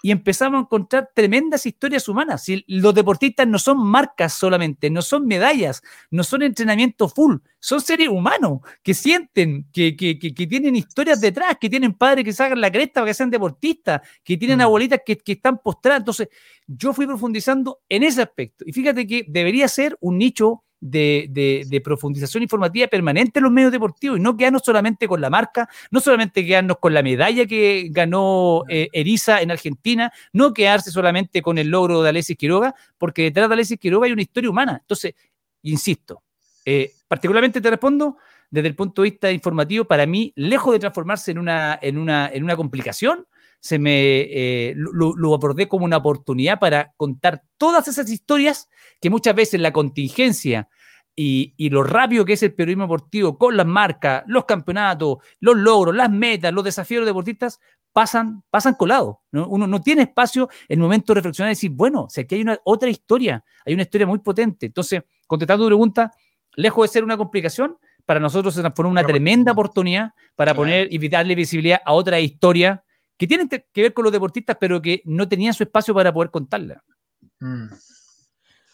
y empezamos a encontrar tremendas historias humanas. Si los deportistas no son marcas solamente, no son medallas, no son entrenamiento full, son seres humanos que sienten, que, que, que, que tienen historias detrás, que tienen padres que sacan la cresta para que sean deportistas, que tienen mm. abuelitas que, están postradas. Entonces, yo fui profundizando en ese aspecto. Y fíjate que debería ser un nicho de, de, de, profundización informativa permanente en los medios deportivos y no quedarnos solamente con la marca, no solamente quedarnos con la medalla que ganó eh, Eriza en Argentina, no quedarse solamente con el logro de Alexis Quiroga, porque detrás de Alexis Quiroga hay una historia humana. Entonces, insisto, eh, particularmente te respondo desde el punto de vista informativo, para mí, lejos de transformarse en una, en una, en una complicación, se me eh, lo, lo, abordé como una oportunidad para contar todas esas historias que muchas veces la contingencia y, y, lo rápido que es el periodismo deportivo con las marcas, los campeonatos, los logros, las metas, los desafíos de deportistas pasan, pasan colados. ¿no? Uno no tiene espacio en el momento de reflexionar y decir, bueno, sea, aquí hay una otra historia, hay una historia muy potente. Entonces, contestando tu pregunta, lejos de ser una complicación, para nosotros se transformó en una tremenda oportunidad para poner y darle visibilidad a otra historia que tienen que ver con los deportistas, pero que no tenían su espacio para poder contarla. Mm.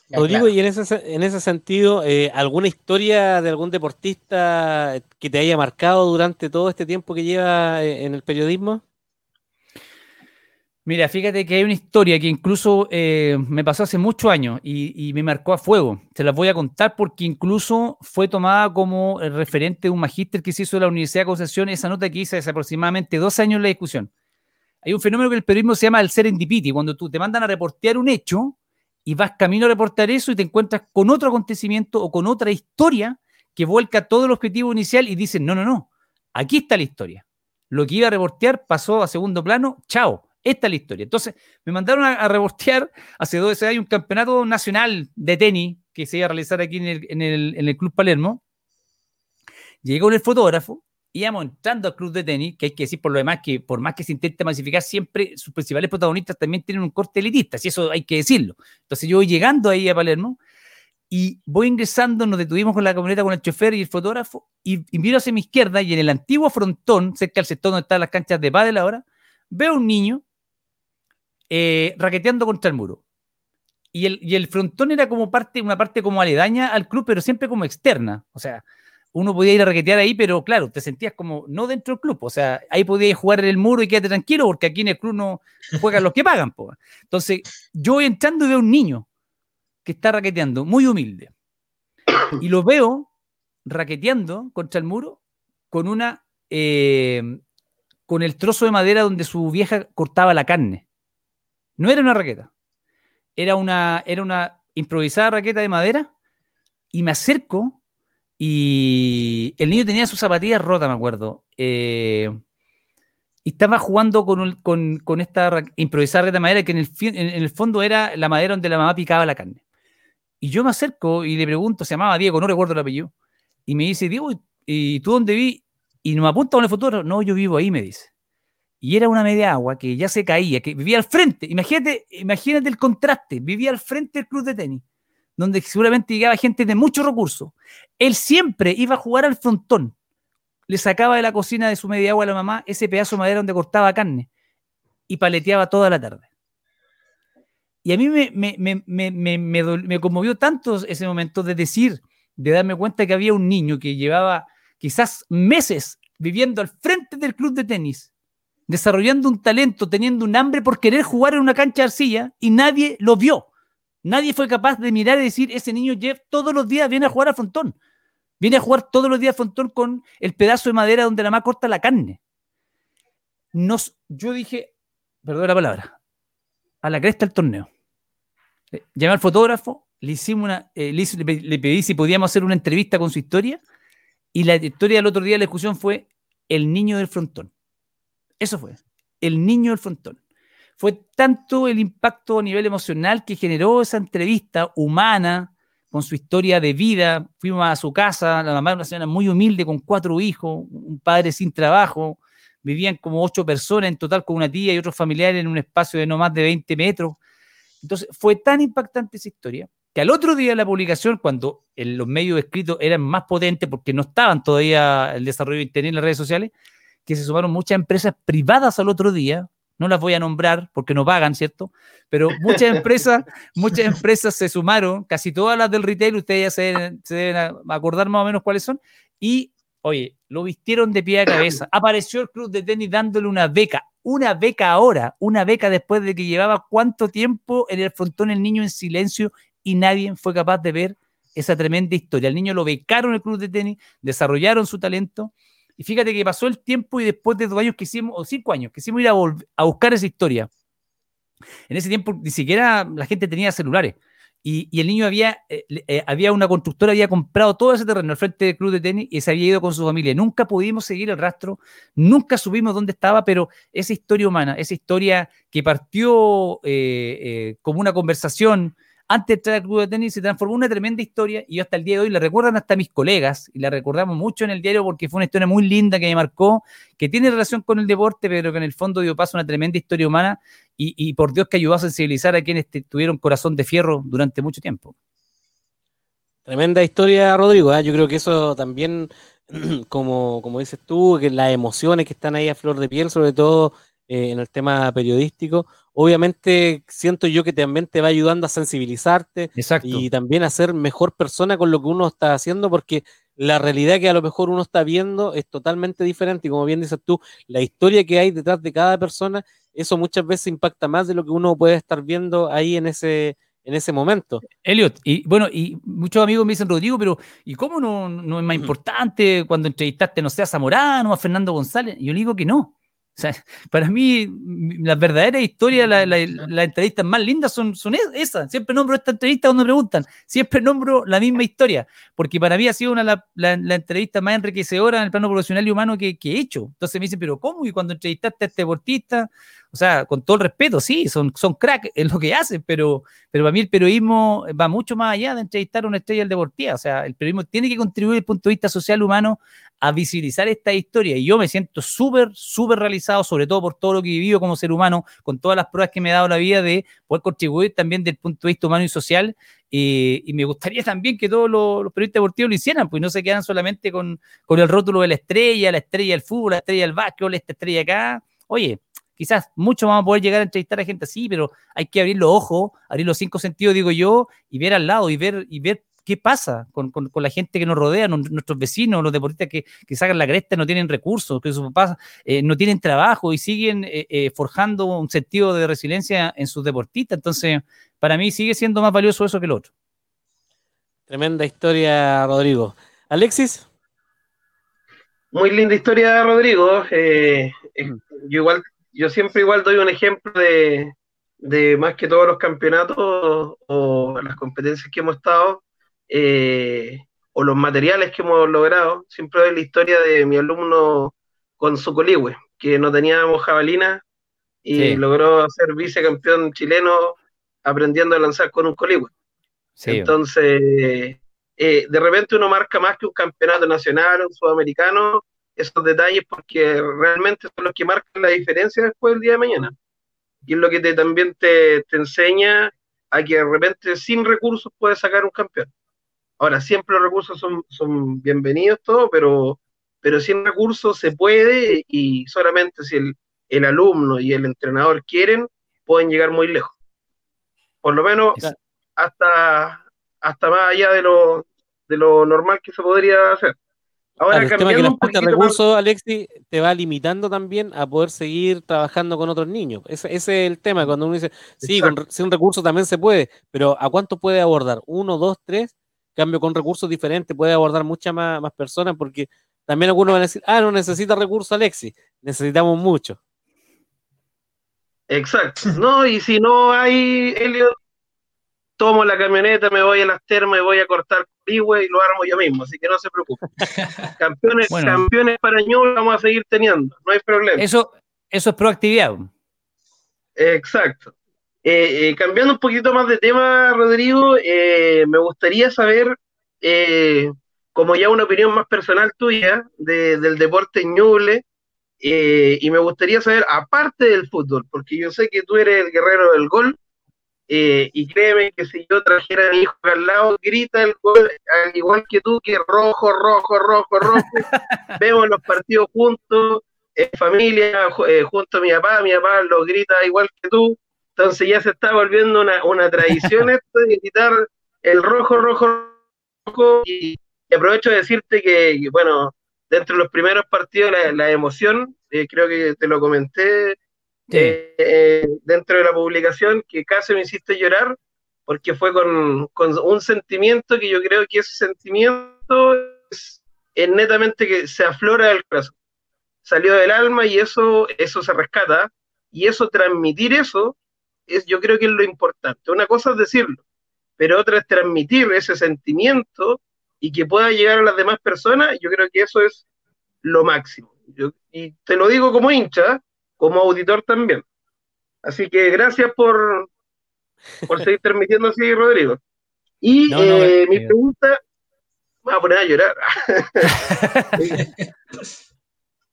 Ya, Rodrigo, claro. y en ese, en ese sentido, eh, ¿alguna historia de algún deportista que te haya marcado durante todo este tiempo que lleva eh, en el periodismo? Mira, fíjate que hay una historia que incluso eh, me pasó hace muchos años y, y, me marcó a fuego. Se las voy a contar porque incluso fue tomada como referente de un magíster que se hizo de la Universidad de Concepción, esa nota que hice hace aproximadamente dos años en la discusión hay un fenómeno que el periodismo se llama el serendipity, cuando tú te mandan a reportear un hecho y vas camino a reportar eso y te encuentras con otro acontecimiento o con otra historia que vuelca todo el objetivo inicial y dicen, no, no, no, aquí está la historia. Lo que iba a reportear pasó a segundo plano, chao, esta es la historia. Entonces, me mandaron a, a reportear hace 12 años un campeonato nacional de tenis que se iba a realizar aquí en el, en el, en el Club Palermo. Llegó el fotógrafo íbamos entrando al club de tenis, que hay que decir por lo demás que por más que se intente masificar, siempre sus principales protagonistas también tienen un corte elitista, si eso hay que decirlo. Entonces yo voy llegando ahí a Palermo y voy ingresando, nos detuvimos con la camioneta con el chofer y el fotógrafo y, y miro hacia mi izquierda y en el antiguo frontón, cerca del sector donde están las canchas de pádel ahora, veo un niño eh, raqueteando contra el muro. Y el, y el frontón era como parte, una parte como aledaña al club, pero siempre como externa. O sea, uno podía ir a raquetear ahí, pero claro, te sentías como no dentro del club. O sea, ahí podías jugar en el muro y quédate tranquilo, porque aquí en el club no juegan los que pagan. Po. Entonces, yo voy entrando y veo un niño que está raqueteando, muy humilde. Y lo veo raqueteando contra el muro con una. Eh, con el trozo de madera donde su vieja cortaba la carne. No era una raqueta. Era una, era una improvisada raqueta de madera. Y me acerco y el niño tenía sus zapatillas rotas, me acuerdo. Eh, y estaba jugando con, con, esta improvisada de madera que en el, fondo era la madera donde la mamá picaba la carne. Y yo me acerco y le pregunto, se llamaba Diego, no recuerdo el apellido, y me dice, Diego, ¿y tú dónde vi? Y me apunta con el futuro, no, yo vivo ahí, me dice. Y era una media agua que ya se caía, que vivía al frente. Imagínate, imagínate el contraste, vivía al frente del club de tenis, donde seguramente llegaba gente de muchos recursos. Él siempre iba a jugar al frontón. Le sacaba de la cocina de su media agua a la mamá ese pedazo de madera donde cortaba carne y paleteaba toda la tarde. Y a mí me, me, me, me, conmovió tanto ese momento de decir, de darme cuenta que había un niño que llevaba quizás meses viviendo al frente del club de tenis, desarrollando un talento, teniendo un hambre por querer jugar en una cancha de arcilla y nadie lo vio. Nadie fue capaz de mirar y decir, ese niño Jeff todos los días viene a jugar al frontón. Viene a jugar todos los días al frontón con el pedazo de madera donde la mamá corta la carne. Nos, yo dije, perdón la palabra, a la cresta del torneo. Eh, llamé al fotógrafo, le hicimos una, eh, le, pedí si podíamos hacer una entrevista con su historia y la historia del otro día de la discusión fue el niño del frontón. Eso fue, el niño del frontón. Fue tanto el impacto a nivel emocional que generó esa entrevista humana con su historia de vida. Fuimos a su casa, la mamá era una señora muy humilde con cuatro hijos, un padre sin trabajo, vivían como ocho personas en total con una tía y otros familiares en un espacio de no más de 20 metros. Entonces, fue tan impactante esa historia que al otro día de la publicación, cuando los medios escritos eran más potentes porque no estaban todavía el desarrollo de Internet en las redes sociales, que se sumaron muchas empresas privadas al otro día, no las voy a nombrar porque no pagan, ¿cierto? Pero muchas empresas, muchas empresas se sumaron, casi todas las del retail, ustedes ya se, se, deben acordar más o menos cuáles son, y, oye, lo vistieron de pie a cabeza. Apareció el club de tenis dándole una beca, una beca ahora, una beca después de que llevaba cuánto tiempo en el frontón el niño en silencio y nadie fue capaz de ver esa tremenda historia. El niño lo becaron en el club de tenis, desarrollaron su talento y fíjate que pasó el tiempo y después de dos años quisimos, o cinco años, quisimos ir a, a buscar esa historia. En ese tiempo ni siquiera la gente tenía celulares. Y, y el niño había, eh, eh, había una constructora, había comprado todo ese terreno al frente del club de tenis y se había ido con su familia. Nunca pudimos seguir el rastro, nunca supimos dónde estaba, pero esa historia humana, esa historia que partió eh, como una conversación antes de entrar al club de tenis se transformó una tremenda historia y hasta el día de hoy la recuerdan hasta mis colegas y la recordamos mucho en el diario porque fue una historia muy linda que me marcó, que tiene relación con el deporte, pero que en el fondo dio paso a una tremenda historia humana y, por Dios que ayudó a sensibilizar a quienes tuvieron corazón de fierro durante mucho tiempo. Tremenda historia, Rodrigo. ¿eh? Yo creo que eso también, como, como dices tú, que las emociones que están ahí a flor de piel, sobre todo eh, en el tema periodístico, obviamente siento yo que también te va ayudando a sensibilizarte y también a ser mejor persona con lo que uno está haciendo, porque la realidad que a lo mejor uno está viendo es totalmente diferente y como bien dices tú, la historia que hay detrás de cada persona, eso muchas veces impacta más de lo que uno puede estar viendo ahí en ese, en ese momento. Elliot, y bueno, y muchos amigos me dicen, Rodrigo, pero ¿y cómo no, no es más importante cuando entrevistaste, no sé, a Zamorano, a Fernando González? Yo le digo que no, o sea, para mí, las verdaderas historias, las la, entrevistas más lindas son, son esas. Siempre nombro esta entrevista cuando me preguntan. Siempre nombro la misma historia. Porque para mí ha sido una la, la entrevista más enriquecedora en el plano profesional y humano que, que, he hecho. Entonces me dicen, ¿pero cómo? Y cuando entrevistaste a este deportista, o sea, con todo el respeto, sí, son, son crack en lo que hacen, pero, pero para mí el periodismo va mucho más allá de entrevistar a una estrella del deportiva. O sea, el periodismo tiene que contribuir desde el punto de vista social humano a visibilizar esta historia. Y yo me siento súper, súper realizado, sobre todo por todo lo que he vivido como ser humano, con todas las pruebas que me ha dado la vida de poder contribuir también desde el punto de vista humano y social. y me gustaría también que todos los, periodistas deportivos lo hicieran, pues no se quedan solamente con, con el rótulo de la estrella, la estrella del fútbol, la estrella del básquetbol, esta estrella acá. Oye, quizás mucho vamos a poder llegar a entrevistar a gente así, pero hay que abrir los ojos, abrir los cinco sentidos, digo yo, y ver al lado y ver, y ver qué pasa con, la gente que nos rodea, nuestros vecinos, los deportistas que, sacan la cresta, no tienen recursos, que sus papás eh, no tienen trabajo y siguen eh, eh, forjando un sentido de resiliencia en sus deportistas. Entonces, para mí sigue siendo más valioso eso que el otro. Tremenda historia, Rodrigo. Alexis. Muy linda historia, Rodrigo. yo igual yo siempre igual doy un ejemplo de, más que todos los campeonatos o, las competencias que hemos estado, eh, o los materiales que hemos logrado, siempre doy la historia de mi alumno con su coligüe, que no teníamos jabalina y logró ser vicecampeón chileno aprendiendo a lanzar con un coligüe. Entonces, eh, de repente uno marca más que un campeonato nacional, un sudamericano, esos detalles porque realmente son los que marcan la diferencia después del día de mañana. Y es lo que te, también te, te enseña a que de repente sin recursos puedes sacar un campeón. Ahora, siempre los recursos son, son bienvenidos todos, pero, pero sin recursos se puede y solamente si el, el alumno y el entrenador quieren, pueden llegar muy lejos. Por lo menos hasta, hasta más allá de lo, de lo normal que se podría hacer. Ahora, el tema que la falta recursos, Alexi, te va limitando también a poder seguir trabajando con otros niños. Ese, es el tema, cuando uno dice, sí, con, sin recursos también se puede, pero ¿a cuánto puede abordar? ¿Uno, dos, tres? Cambio con recursos diferentes, puede abordar muchas más, más personas, porque también algunos van a decir, ah, no necesita recursos, Alexi, necesitamos mucho. Exacto. No, y si no hay, Elliot, tomo la camioneta, me voy a las termas y voy a cortar Pigüe y lo armo yo mismo, así que no se preocupe. campeones, campeones para ñuble vamos a seguir teniendo, no hay problema. Eso, eso es proactividad. Exacto. Eh, eh, cambiando un poquito más de tema, Rodrigo, eh, me gustaría saber, como ya una opinión más personal tuya del deporte ñuble, y me gustaría saber, aparte del fútbol, porque yo sé que tú eres el guerrero del gol, eh, y créeme que si yo trajera a mi hijo al lado, grita el gol, al igual que tú, que rojo, rojo, rojo, rojo. Vemos los partidos juntos, en familia, eh, junto a mi papá, mi papá lo grita igual que tú. Entonces ya se está volviendo una, una tradición esto de gritar el rojo, rojo, rojo. Y, aprovecho de decirte que, bueno, dentro de los primeros partidos, la, emoción, eh, creo que te lo comenté, eh, dentro de la publicación que casi me hiciste llorar porque fue con, un sentimiento que yo creo que ese sentimiento es, netamente que se aflora del corazón, salió del alma y eso, eso se rescata y eso transmitir eso es yo creo que es lo importante. Una cosa es decirlo, pero otra es transmitir ese sentimiento y que pueda llegar a las demás personas, yo creo que eso es lo máximo. y te lo digo como hincha, como auditor también. Así que gracias por, por seguir transmitiendo así, Rodrigo. Y eh, mi pregunta, me voy a poner a llorar.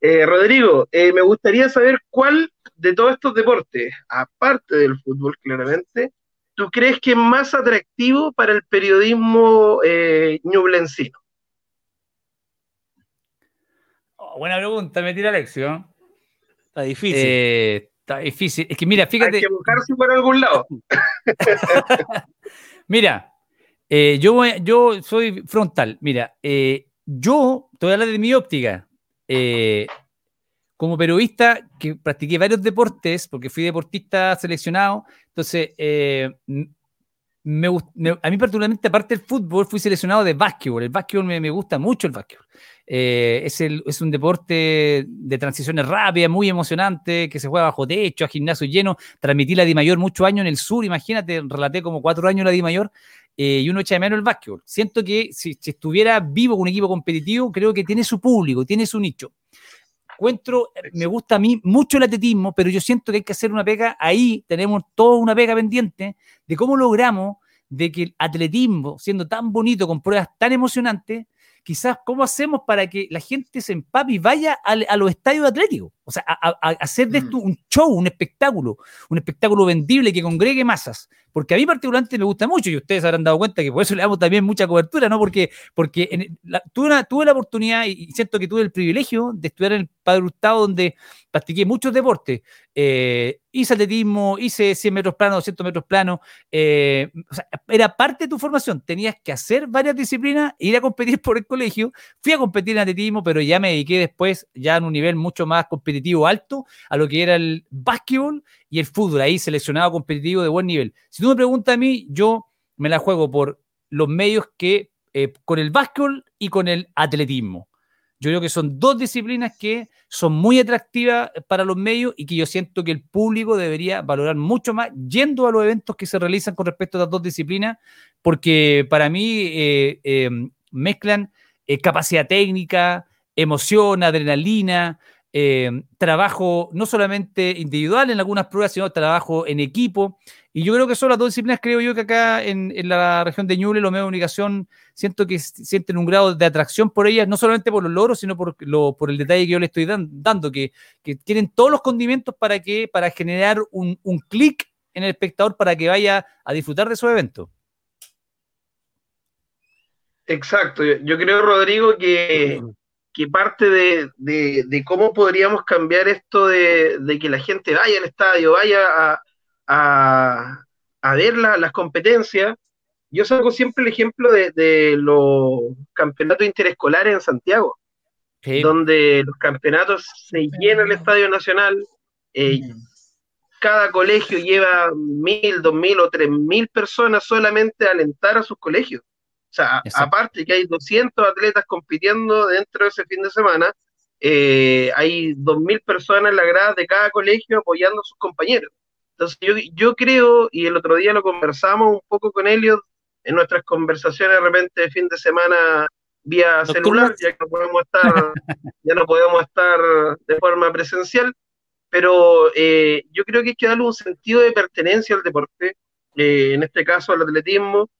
Eh, Rodrigo, eh, me gustaría saber cuál de todos estos deportes, aparte del fútbol claramente, tú crees que es más atractivo para el periodismo ñublencino. Oh, buena pregunta, me tira Alexio. Está difícil. Eh, está difícil. Es que mira, fíjate. Hay que buscarse por algún lado. mira, eh, yo, yo soy frontal. Mira, eh, yo te voy a hablar de mi óptica. como periodista que practiqué varios deportes, porque fui deportista seleccionado, entonces me, a mí particularmente, aparte del fútbol, fui seleccionado de básquetbol. El básquetbol me, me gusta mucho el básquetbol. Eh, es, el, es, un deporte de transiciones rápidas, muy emocionante, que se juega bajo techo, a gimnasio lleno. Transmití la Di Mayor muchos años en el sur, imagínate, relaté como cuatro años la Di Mayor. Eh, y uno echa de menos el básquetbol. Siento que si, si estuviera vivo con un equipo competitivo, creo que tiene su público, tiene su nicho encuentro, me gusta a mí mucho el atletismo, pero yo siento que hay que hacer una pega, ahí tenemos toda una pega pendiente de cómo logramos de que el atletismo, siendo tan bonito, con pruebas tan emocionantes, quizás cómo hacemos para que la gente se empape y vaya a, los estadios atléticos. O sea, a, hacer de esto mm. un show, un espectáculo, un espectáculo vendible que congregue masas. Porque a mí particularmente me gusta mucho y ustedes habrán dado cuenta que por eso le damos también mucha cobertura, ¿no? Porque, porque tuve, tuve la oportunidad y siento que tuve el privilegio de estudiar en el Padre Hurtado donde practiqué muchos deportes. Eh, hice atletismo, hice 100 metros planos, 200 metros planos. Eh, era parte de tu formación. Tenías que hacer varias disciplinas, ir a competir por el colegio. Fui a competir en atletismo, pero ya me dediqué después, ya en un nivel mucho más competitivo alto, a lo que era el básquetbol y el fútbol. Ahí seleccionado competitivo de buen nivel. Si tú me preguntas a mí, yo me la juego por los medios que eh, con el básquetbol y con el atletismo. Yo creo que son dos disciplinas que son muy atractivas para los medios y que yo siento que el público debería valorar mucho más yendo a los eventos que se realizan con respecto a estas dos disciplinas, porque para mí eh, eh, mezclan eh, capacidad técnica, emoción, adrenalina, eh, trabajo no solamente individual en algunas pruebas, sino trabajo en equipo. Y yo creo que son las dos disciplinas, creo yo, que acá en, la región de Ñuble, los medios de comunicación, siento que sienten un grado de atracción por ellas, no solamente por los logros, sino por, lo, por el detalle que yo le estoy dando, que, tienen todos los condimentos para, que, para generar un, un clic en el espectador para que vaya a disfrutar de su evento. Exacto, yo creo, Rodrigo, que que parte de, cómo podríamos cambiar esto de, que la gente vaya al estadio, vaya a, ver las competencias. Yo saco siempre el ejemplo de, los campeonatos interescolares en Santiago, donde los campeonatos se llenan el Estadio Nacional. Eh, cada colegio lleva mil, dos mil o tres mil personas solamente a alentar a sus colegios. O sea, aparte que hay 200 atletas compitiendo dentro de ese fin de semana, eh, hay 2.000 personas en la grada de cada colegio apoyando a sus compañeros. Entonces yo, yo creo, y el otro día lo conversamos un poco con Elliot en nuestras conversaciones de repente de fin de semana vía celular, ya que no podemos estar, ya no podemos estar de forma presencial, pero eh, yo creo que hay que darle un sentido de pertenencia al deporte, eh, en este caso al atletismo,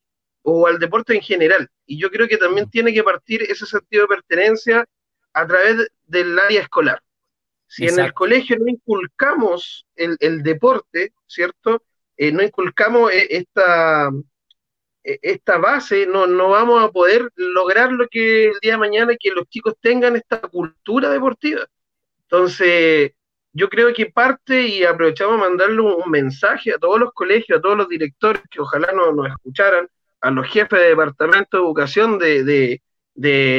o al deporte en general. Y yo creo que también tiene que partir ese sentido de pertenencia a través del área escolar. Si en el colegio no inculcamos el, deporte, ¿cierto? Eh, no inculcamos eh, esta, eh, esta base, no, no vamos a poder lograr lo que el día de mañana, que los chicos tengan esta cultura deportiva. Entonces, yo creo que parte, y aprovechamos a mandarle un, mensaje a todos los colegios, a todos los directores que ojalá no, nos escucharan, a los jefes de departamento de educación de,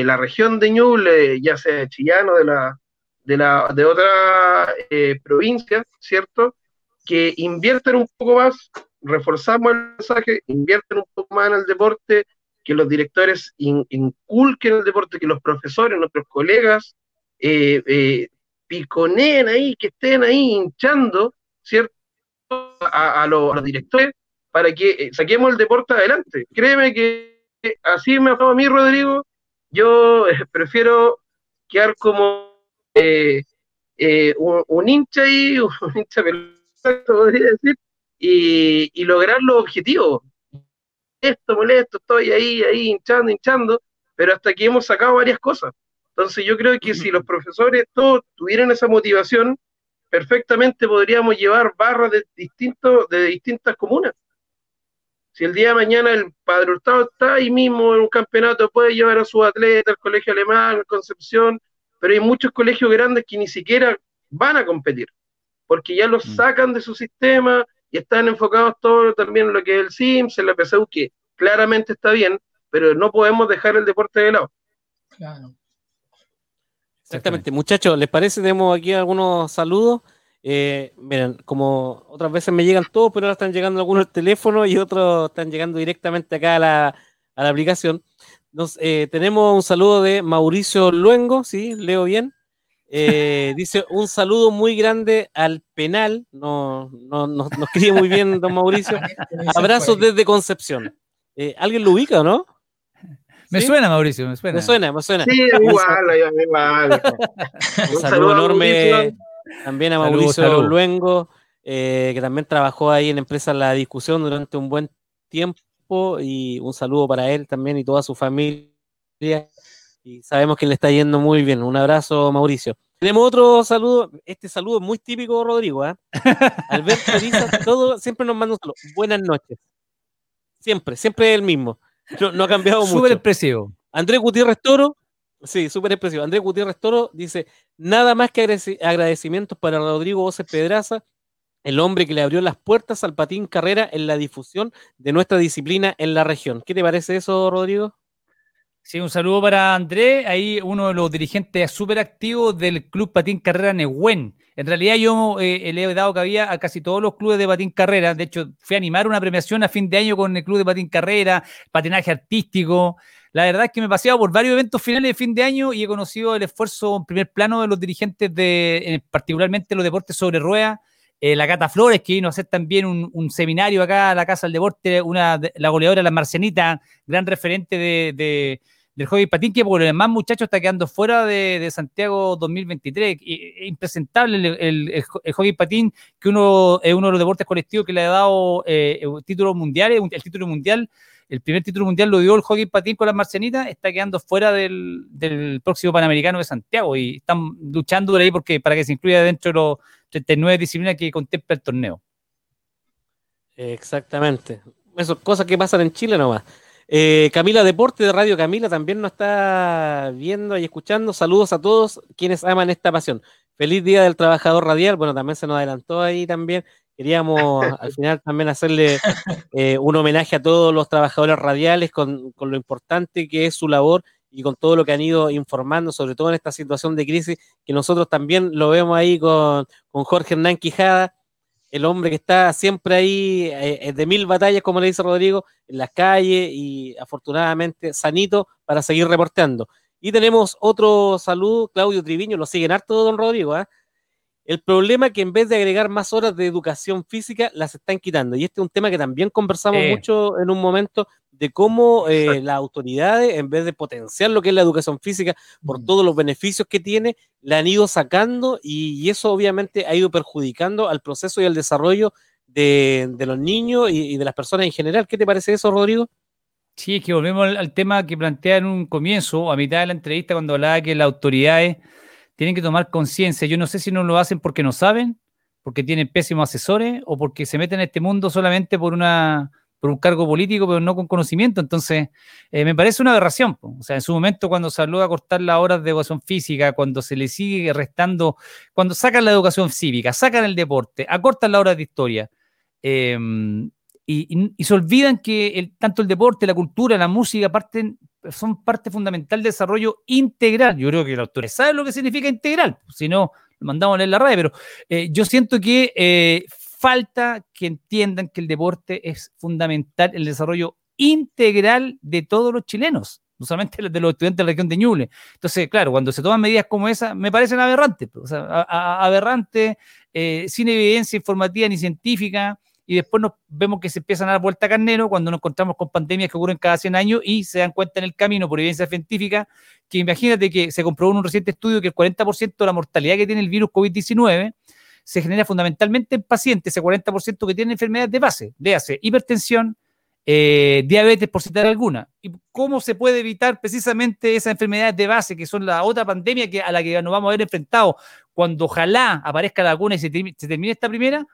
la región de Ñuble, ya sea de Chillano, de la de, la, de otra eh, provincia, ¿cierto? Que invierten un poco más, reforzamos el mensaje, invierten un poco más en el deporte, que los directores inculquen el deporte, que los profesores, nuestros colegas, eh, eh, piconeen ahí, que estén ahí hinchando, ¿cierto? a los directores para que eh, saquemos el deporte adelante. Créeme que así me ha a mí, Rodrigo. Yo eh, prefiero quedar como eh, un, hincha ahí, un hincha podría decir, y, lograr los objetivos. Esto molesto, estoy ahí, ahí hinchando, hinchando, pero hasta aquí hemos sacado varias cosas. Entonces yo creo que si los profesores todos tuvieran esa motivación, perfectamente podríamos llevar barras de, distintos, de distintas comunas. Si el día de mañana el Padre Hurtado está ahí mismo en un campeonato, puede llevar a su atleta al colegio alemán, Concepción, pero hay muchos colegios grandes que ni siquiera van a competir, porque ya los mm. sacan de su sistema y están enfocados todo también en lo que es el SIMS, en la PSU, que claramente está bien, pero no podemos dejar el deporte de lado. Claro. Exactamente. Muchachos, ¿les parece? Tenemos aquí algunos saludos. Eh, miren, como otras veces me llegan todos, pero ahora están llegando algunos al teléfono y otros están llegando directamente acá a la, aplicación. Nos, eh, tenemos un saludo de Mauricio Luengo, sí, leo bien. Eh, dice un saludo muy grande al penal. No, no, nos escribe muy bien, don Mauricio. Abrazos desde Concepción. ¿Alguien lo ubica, no? Me suena, Mauricio, me suena. Me suena, me suena. Sí, igual, igual. Un saludo enorme también a Mauricio Luengo, eh, que también trabajó ahí en Empresa La Discusión durante un buen tiempo. Y un saludo para él también y toda su familia. Y sabemos que le está yendo muy bien. Un abrazo, Mauricio. Tenemos otro saludo. Este saludo es muy típico, Rodrigo. ¿eh? Alberto todo, siempre nos manda un saludo. Buenas noches. Siempre, siempre es el mismo. No, ha cambiado mucho. Súper expresivo. Andrés Gutiérrez Toro Sí, súper expresivo. Andrés Gutiérrez Toro dice, nada más que agradecimientos para Rodrigo Voces Pedraza, el hombre que le abrió las puertas al patín carrera en la difusión de nuestra disciplina en la región. ¿Qué te parece eso, Rodrigo? Sí, un saludo para Andrés, ahí uno de los dirigentes súper activos del Club Patín Carrera Nehuen. En realidad yo eh, le he dado cabida a casi todos los clubes de patín carrera. De hecho, fui a animar una premiación a fin de año con el Club de Patín Carrera, patinaje artístico. La verdad es que me he paseado por varios eventos finales de fin de año y he conocido el esfuerzo en primer plano de los dirigentes de, particularmente los deportes sobre ruedas. Eh, la Cata Flores, que vino a hacer también un, seminario acá a la Casa del Deporte, una, la goleadora, la Marcenita, gran referente de, del hockey patín, que por el demás muchachos está quedando fuera de, Santiago 2023. impresentable el, hockey patín, que uno es uno de los deportes colectivos que le ha dado eh, títulos mundiales, el título mundial el primer título mundial lo dio el hockey patín con las marcianitas, está quedando fuera del, próximo Panamericano de Santiago y están luchando por ahí porque, para que se incluya dentro de los 39 disciplinas que contempla el torneo. Exactamente. Eso, cosas que pasan en Chile nomás. Eh, Camila Deporte de Radio Camila también nos está viendo y escuchando. Saludos a todos quienes aman esta pasión. Feliz Día del Trabajador Radial. Bueno, también se nos adelantó ahí también. Queríamos al final también hacerle eh, un homenaje a todos los trabajadores radiales con, lo importante que es su labor y con todo lo que han ido informando, sobre todo en esta situación de crisis, que nosotros también lo vemos ahí con, Jorge Hernán Quijada, el hombre que está siempre ahí eh, de mil batallas, como le dice Rodrigo, en las calles y afortunadamente sanito para seguir reporteando. Y tenemos otro saludo, Claudio Triviño, lo siguen harto, don Rodrigo, ¿ah? El problema es que en vez de agregar más horas de educación física, las están quitando. Y este es un tema que también conversamos mucho en un momento de cómo eh, las autoridades, en vez de potenciar lo que es la educación física por mm. todos los beneficios que tiene, la han ido sacando y, eso obviamente ha ido perjudicando al proceso y al desarrollo de, los niños y, de las personas en general. ¿Qué te parece eso, Rodrigo? Sí, es que volvemos al, tema que plantea en un comienzo, a mitad de la entrevista, cuando hablaba que las autoridades tienen que tomar conciencia. Yo no sé si no lo hacen porque no saben, porque tienen pésimos asesores o porque se meten en este mundo solamente por una por un cargo político, pero no con conocimiento. Entonces, eh, me parece una aberración. O sea, en su momento, cuando habló de cortar las horas de educación física, cuando se le sigue restando, cuando sacan la educación cívica, sacan el deporte, acortan las horas de historia, em, y, se olvidan que el, tanto el deporte, la cultura, la música parten, son parte fundamental del desarrollo integral. Yo creo que la autores saben lo que significa integral, si no, lo mandamos a leer la radio, pero eh, yo siento que eh, falta que entiendan que el deporte es fundamental en el desarrollo integral de todos los chilenos, no solamente de los estudiantes de la región de Ñuble. Entonces, claro, cuando se toman medidas como esa, me parecen aberrantes, o sea, aberrantes, eh, sin evidencia informativa ni científica, y después nos vemos que se empiezan a dar vuelta a carnero cuando nos encontramos con pandemias que ocurren cada 100 años y se dan cuenta en el camino por evidencia científica que imagínate que se comprobó en un reciente estudio que el 40% de la mortalidad que tiene el virus COVID-19 se genera fundamentalmente en pacientes, ese 40% que tienen enfermedades de base, hace hipertensión, eh, diabetes, por citar alguna. ¿Y cómo se puede evitar precisamente esas enfermedades de base, que son la otra pandemia que, a la que nos vamos a ver enfrentados cuando ojalá aparezca la vacuna y se termine esta primera?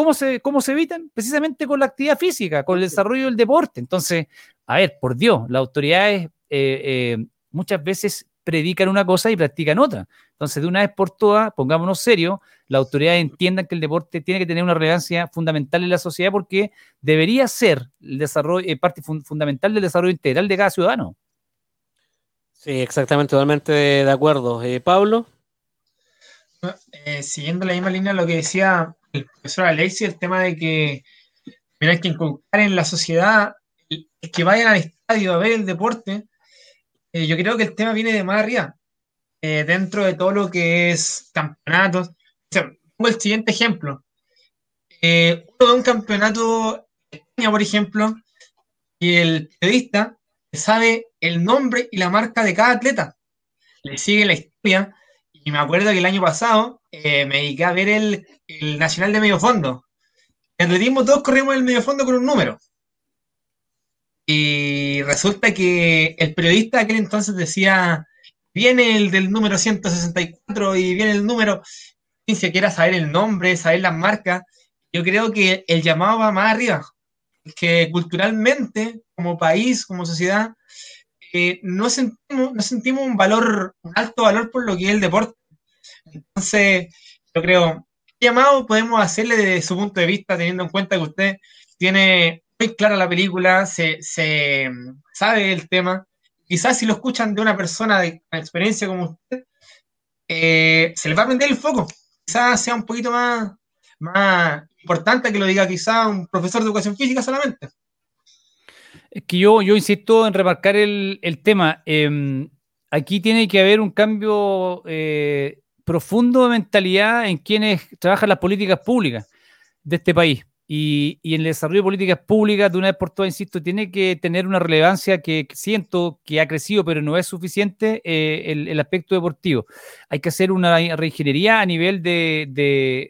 ¿Cómo se, ¿Cómo se evitan? Precisamente con la actividad física, con el desarrollo del deporte. Entonces, a ver, por Dios, las autoridades eh, eh, muchas veces predican una cosa y practican otra. Entonces, de una vez por todas, pongámonos serios, las autoridades entiendan que el deporte tiene que tener una relevancia fundamental en la sociedad porque debería ser el desarrollo, eh, parte fundamental del desarrollo integral de cada ciudadano. Sí, exactamente, totalmente de, acuerdo. Pablo. Siguiendo la misma línea, lo que decía el profesor Alexi el tema de que hay que inculcar en la sociedad que vayan al estadio a ver el deporte. Eh, yo creo que el tema viene de más arriba. Eh, dentro de todo lo que es campeonatos. pongo el siguiente ejemplo. Eh, uno de un campeonato España, por ejemplo, y el periodista sabe el nombre y la marca de cada atleta. Le sigue la historia. Y me acuerdo que el año pasado eh, me dediqué a ver el, Nacional de Medio Fondo. En atletismo todos corrimos el medio fondo con un número. Y resulta que el periodista de aquel entonces decía, viene el del número 164 y viene el número, sin siquiera saber el nombre, saber las marcas. Yo creo que el llamado va más arriba, que culturalmente, como país, como sociedad, no, sentimos, un valor, un alto valor por lo que es el deporte. Entonces, yo creo, ¿qué llamado podemos hacerle desde su punto de vista, teniendo en cuenta que usted tiene muy clara la película, se, sabe el tema? Quizás si lo escuchan de una persona de experiencia como usted, eh, se les va a prender el foco. Quizás sea un poquito más, más importante que lo diga quizás un profesor de educación física solamente. Es que yo, insisto en remarcar el, tema. Em, aquí tiene que haber un cambio eh, profundo de mentalidad en quienes trabajan las políticas públicas de este país. Y, en el desarrollo de políticas públicas, de una vez por todas, insisto, tiene que tener una relevancia que siento que ha crecido, pero no es suficiente eh, el, aspecto deportivo. Hay que hacer una reingeniería a nivel de,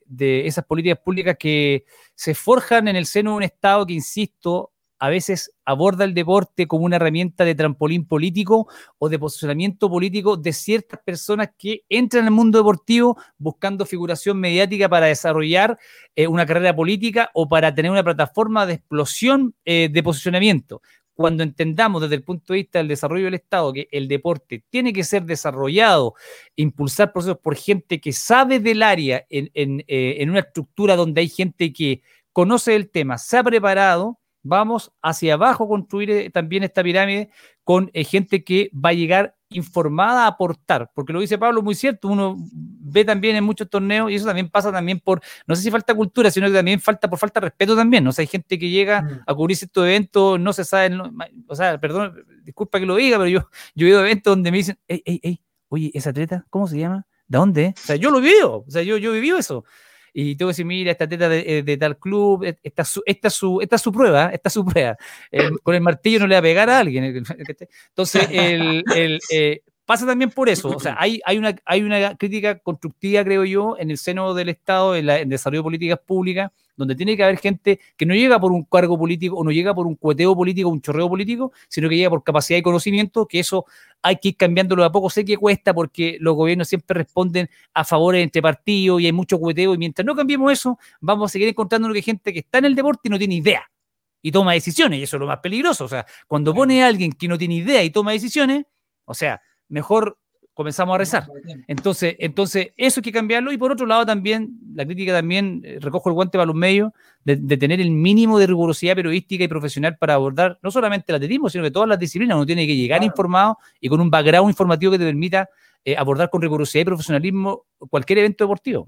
de esas políticas públicas que se forjan en el seno de un Estado que, insisto, a veces aborda el deporte como una herramienta de trampolín político o de posicionamiento político de ciertas personas que entran al mundo deportivo buscando figuración mediática para desarrollar eh, una carrera política o para tener una plataforma de explosión eh, de posicionamiento. Cuando entendamos desde el punto de vista del desarrollo del Estado que el deporte tiene que ser desarrollado, impulsar procesos por gente que sabe del área en, eh, en una estructura donde hay gente que conoce el tema, se ha preparado, vamos hacia abajo construir eh, también esta pirámide con eh, gente que va a llegar informada a aportar, porque lo dice Pablo muy cierto, uno ve también en muchos torneos y eso también pasa también por, no sé si falta cultura, sino que también falta por falta de respeto también, o sea, hay gente que llega mm. a cubrir estos eventos, no se sabe, o sea, perdón, disculpa que lo diga, pero yo, yo he ido a eventos donde me dicen, hey, hey, hey, oye, esa atleta, ¿cómo se llama? ¿De dónde? O sea, yo lo vivo, o sea, yo, yo viví eso y tengo que decir, mira, esta teta de, eh, tal club, e, esta, su, esta, su, esta es su prueba, esta es su prueba. con el martillo no le va a pegar a alguien. Entonces, el, el eh, pasa también por eso. O sea, hay, hay, una, hay una crítica constructiva, creo yo, en el seno del Estado, en, la, en desarrollo de políticas públicas, donde tiene que haber gente que no llega por un cargo político o no llega por un cueteo político, un chorreo político, sino que llega por capacidad y conocimiento, que eso hay que ir cambiándolo a poco. Sé que cuesta porque los gobiernos siempre responden a favores entre partidos y hay mucho cueteo y mientras no cambiemos eso, vamos a seguir encontrando que gente que está en el deporte y no tiene idea y toma decisiones y eso es lo más peligroso. O sea, cuando pone a alguien que no tiene idea y toma decisiones, o sea, mejor comenzamos a rezar. Entonces, entonces, eso hay que cambiarlo. Y por otro lado, también, la crítica también, eh, recojo el guante para los medios, de, tener el mínimo de rigurosidad periodística y profesional para abordar no solamente el atletismo, sino que todas las disciplinas. Uno tiene que llegar informado y con un background informativo que te permita eh, abordar con rigurosidad y profesionalismo cualquier evento deportivo.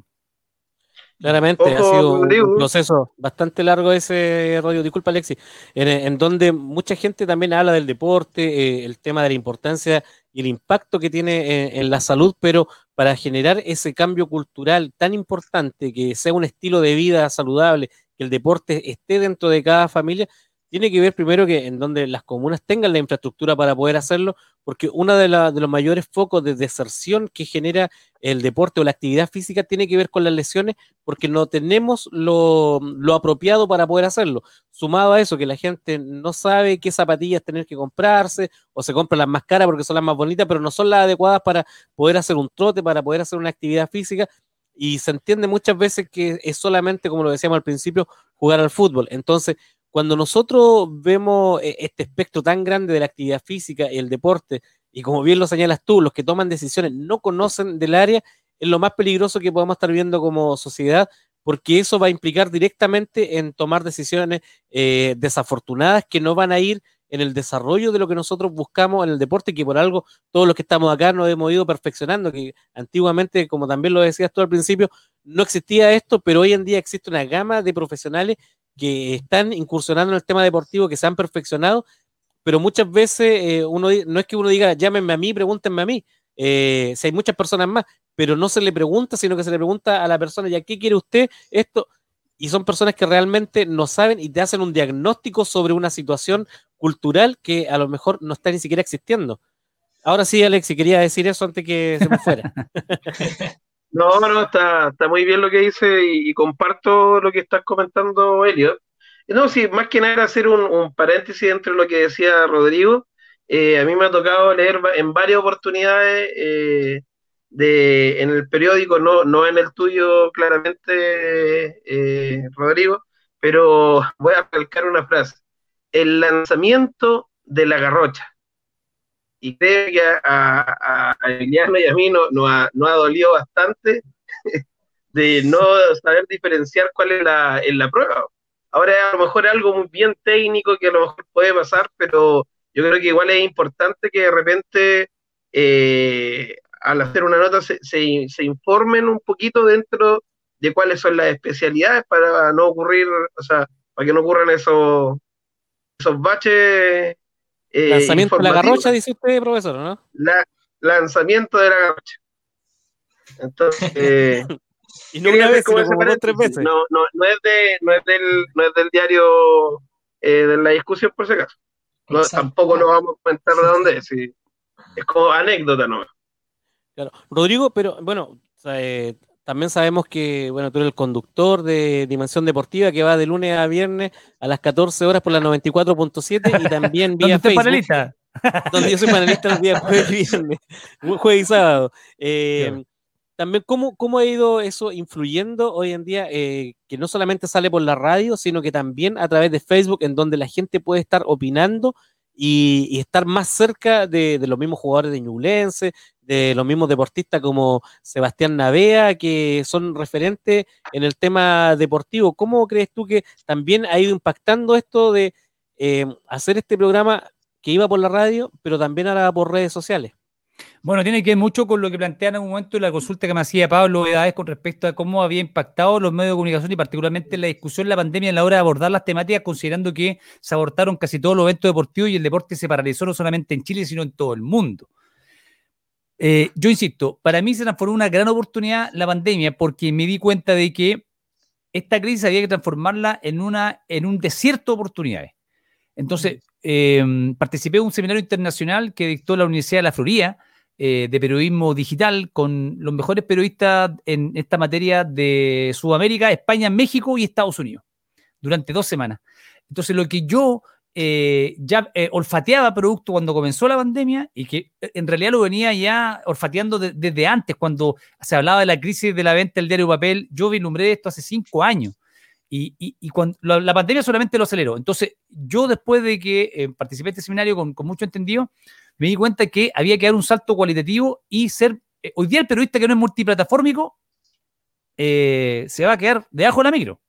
Claramente, ha sido un, proceso bastante largo ese rollo, disculpa Alexis, en, donde mucha gente también habla del deporte, eh, el tema de la importancia y el impacto que tiene en, la salud, pero para generar ese cambio cultural tan importante, que sea un estilo de vida saludable, que el deporte esté dentro de cada familia, tiene que ver primero que en donde las comunas tengan la infraestructura para poder hacerlo, porque uno de, los mayores focos de deserción que genera el deporte o la actividad física tiene que ver con las lesiones, porque no tenemos lo, apropiado para poder hacerlo. Sumado a eso, que la gente no sabe qué zapatillas tener que comprarse, o se compran las más caras porque son las más bonitas, pero no son las adecuadas para poder hacer un trote, para poder hacer una actividad física. Y se entiende muchas veces que es solamente, como lo decíamos al principio, jugar al fútbol. Entonces, cuando nosotros vemos eh, este espectro tan grande de la actividad física y el deporte, y como bien lo señalas tú, los que toman decisiones no conocen del área, es lo más peligroso que podemos estar viendo como sociedad, porque eso va a implicar directamente en tomar decisiones eh, desafortunadas que no van a ir en el desarrollo de lo que nosotros buscamos en el deporte, que por algo todos los que estamos acá nos hemos ido perfeccionando, que antiguamente, como también lo decías tú al principio, no existía esto, pero hoy en día existe una gama de profesionales que están incursionando en el tema deportivo, que se han perfeccionado, pero muchas veces eh, uno no es que uno diga llámenme a mí, pregúntenme a mí, eh, si hay muchas personas más, pero no se le pregunta, sino que se le pregunta a la persona, ¿ya qué quiere usted? Esto, y son personas que realmente no saben y te hacen un diagnóstico sobre una situación cultural que a lo mejor no está ni siquiera existiendo. Ahora sí, Alex, quería decir eso antes que se me fuera. No, no, está, está muy bien lo que dice y, comparto lo que estás comentando, Elliot. No, sí, más que nada hacer un, paréntesis entre lo que decía Rodrigo. Eh, a mí me ha tocado leer en varias oportunidades eh, de, en el periódico, no, no en el tuyo claramente, eh, Rodrigo, pero voy a calcar una frase. El lanzamiento de la garrocha y creo que a, a, Emiliano y a mí no, no, ha, no ha dolido bastante de no saber diferenciar cuál es la, es la prueba. Ahora a lo mejor es algo muy bien técnico que a lo mejor puede pasar, pero yo creo que igual es importante que de repente eh, al hacer una nota se, se, se, informen un poquito dentro de cuáles son las especialidades para no ocurrir, o sea, para que no ocurran esos, esos baches eh, lanzamiento de la garrocha, dice usted, profesor, ¿no? lanzamiento de la garrocha. Entonces, Y no una vez, como dos, tres veces. No, no, no, es de, no, es del, no es del diario eh, de la discusión, por si acaso. No, tampoco lo vamos a comentar de dónde es. Es como anécdota ¿no? Claro. Rodrigo, pero bueno, eh, también sabemos que bueno, tú eres el conductor de Dimensión Deportiva que va de lunes a viernes a las 14 horas por la 94.7 y también vía Facebook. Panelista? donde yo soy panelista los días jueves y viernes, jueves y sábado. Eh, también, ¿cómo, ¿cómo ha ido eso influyendo hoy en día? Eh, que no solamente sale por la radio, sino que también a través de Facebook, en donde la gente puede estar opinando y, estar más cerca de, los mismos jugadores de Ñublense, de los mismos deportistas como Sebastián Navea, que son referentes en el tema deportivo. ¿Cómo crees tú que también ha ido impactando esto de eh, hacer este programa que iba por la radio, pero también ahora por redes sociales? Bueno, tiene que ver mucho con lo que plantean en un momento la consulta que me hacía Pablo Edades con respecto a cómo había impactado los medios de comunicación y particularmente la discusión de la pandemia en la hora de abordar las temáticas, considerando que se abortaron casi todos los eventos deportivos y el deporte se paralizó no solamente en Chile, sino en todo el mundo. Eh, yo insisto, para mí se transformó una gran oportunidad la pandemia porque me di cuenta de que esta crisis había que transformarla en, una, en un desierto de oportunidades. Entonces, eh, participé en un seminario internacional que dictó la Universidad de la Florida, eh, de periodismo digital con los mejores periodistas en esta materia de Sudamérica, España, México y Estados Unidos durante dos semanas. Entonces, lo que yo eh, ya eh, olfateaba producto cuando comenzó la pandemia y que en realidad lo venía ya olfateando desde antes, cuando se hablaba de la crisis de la venta del diario papel, yo vislumbré esto hace cinco años. Y, cuando la, pandemia solamente lo aceleró. Entonces, yo después de que participé en este seminario con, con mucho entendido, me di cuenta que había que dar un salto cualitativo y ser. Eh, hoy día el periodista que no es multiplataformico eh, se va a quedar debajo de la micro.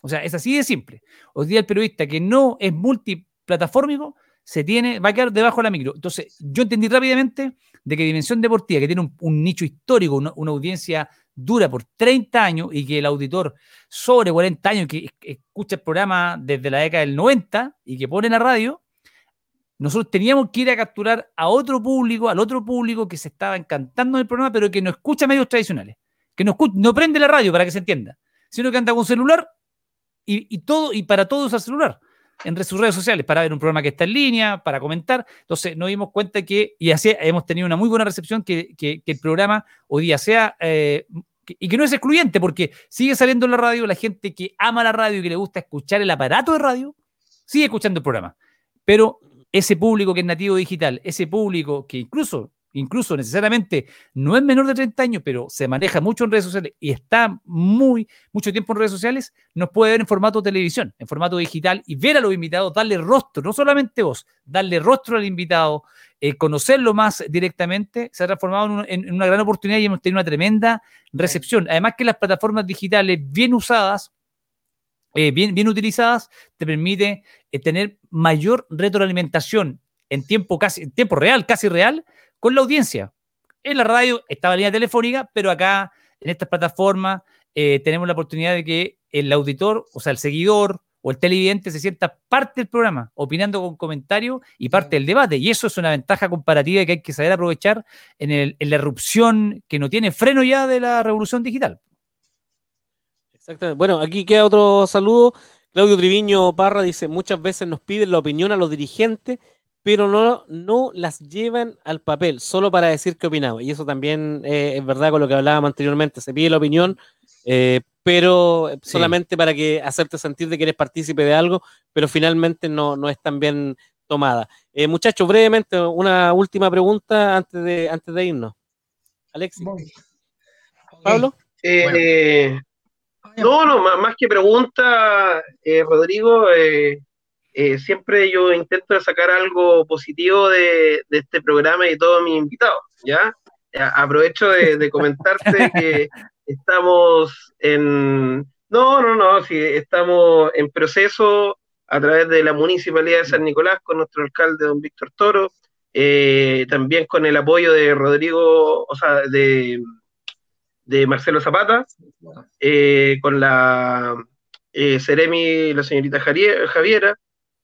O sea, es así de simple. Hoy día el periodista que no es multiplataformico se tiene, va a quedar debajo de la micro. Entonces, yo entendí rápidamente de que Dimensión Deportiva, que tiene un, nicho histórico, una, audiencia dura por 30 años y que el auditor sobre 40 años que escucha el programa desde la década del 90 y que pone la radio, nosotros teníamos que ir a capturar a otro público, al otro público que se estaba encantando del programa, pero que no escucha medios tradicionales, que no, no prende la radio para que se entienda, sino que anda con celular y, todo, y para todo usar celular en sus redes sociales para ver un programa que está en línea, para comentar. Entonces nos dimos cuenta que, y así hemos tenido una muy buena recepción, que, el programa hoy día sea, eh, y que no es excluyente, porque sigue saliendo en la radio la gente que ama la radio y que le gusta escuchar el aparato de radio, sigue escuchando el programa. Pero ese público que es nativo digital, ese público que incluso, incluso necesariamente no es menor de 30 años, pero se maneja mucho en redes sociales y está muy, mucho tiempo en redes sociales, nos puede ver en formato televisión, en formato digital y ver a los invitados, darle rostro, no solamente vos, darle rostro al invitado, eh, conocerlo más directamente, se ha transformado en, una gran oportunidad y hemos tenido una tremenda recepción. Además que las plataformas digitales bien usadas eh, bien, bien utilizadas, te permite eh, tener mayor retroalimentación en tiempo, casi, en tiempo real, casi real, con la audiencia. En la radio estaba la línea telefónica, pero acá, en estas plataformas, eh, tenemos la oportunidad de que el auditor, o sea, el seguidor o el televidente se sienta parte del programa, opinando con comentarios y parte del debate. Y eso es una ventaja comparativa que hay que saber aprovechar en, el, en la erupción que no tiene freno ya de la revolución digital. Bueno, aquí queda otro saludo. Claudio Triviño Parra dice, muchas veces nos piden la opinión a los dirigentes, pero no, no las llevan al papel, solo para decir qué opinamos. Y eso también eh, es verdad con lo que hablábamos anteriormente. Se pide la opinión, eh, pero solamente para que hacerte sentir de que eres partícipe de algo, pero finalmente no, no es tan bien tomada. Eh, muchachos, brevemente, una última pregunta antes de, antes de irnos. Alexis. Pablo. No, no, más, que pregunta, eh, Rodrigo, eh, eh, siempre yo intento sacar algo positivo de, este programa y de todos mis invitados, ¿ya? Aprovecho de, comentarte que estamos en... No, no, no, sí, estamos en proceso a través de la Municipalidad de San Nicolás con nuestro alcalde, don Víctor Toro, también con el apoyo de Rodrigo, o sea, de de Marcelo Zapata, eh, con la eh, Ceremi, la señorita Javiera,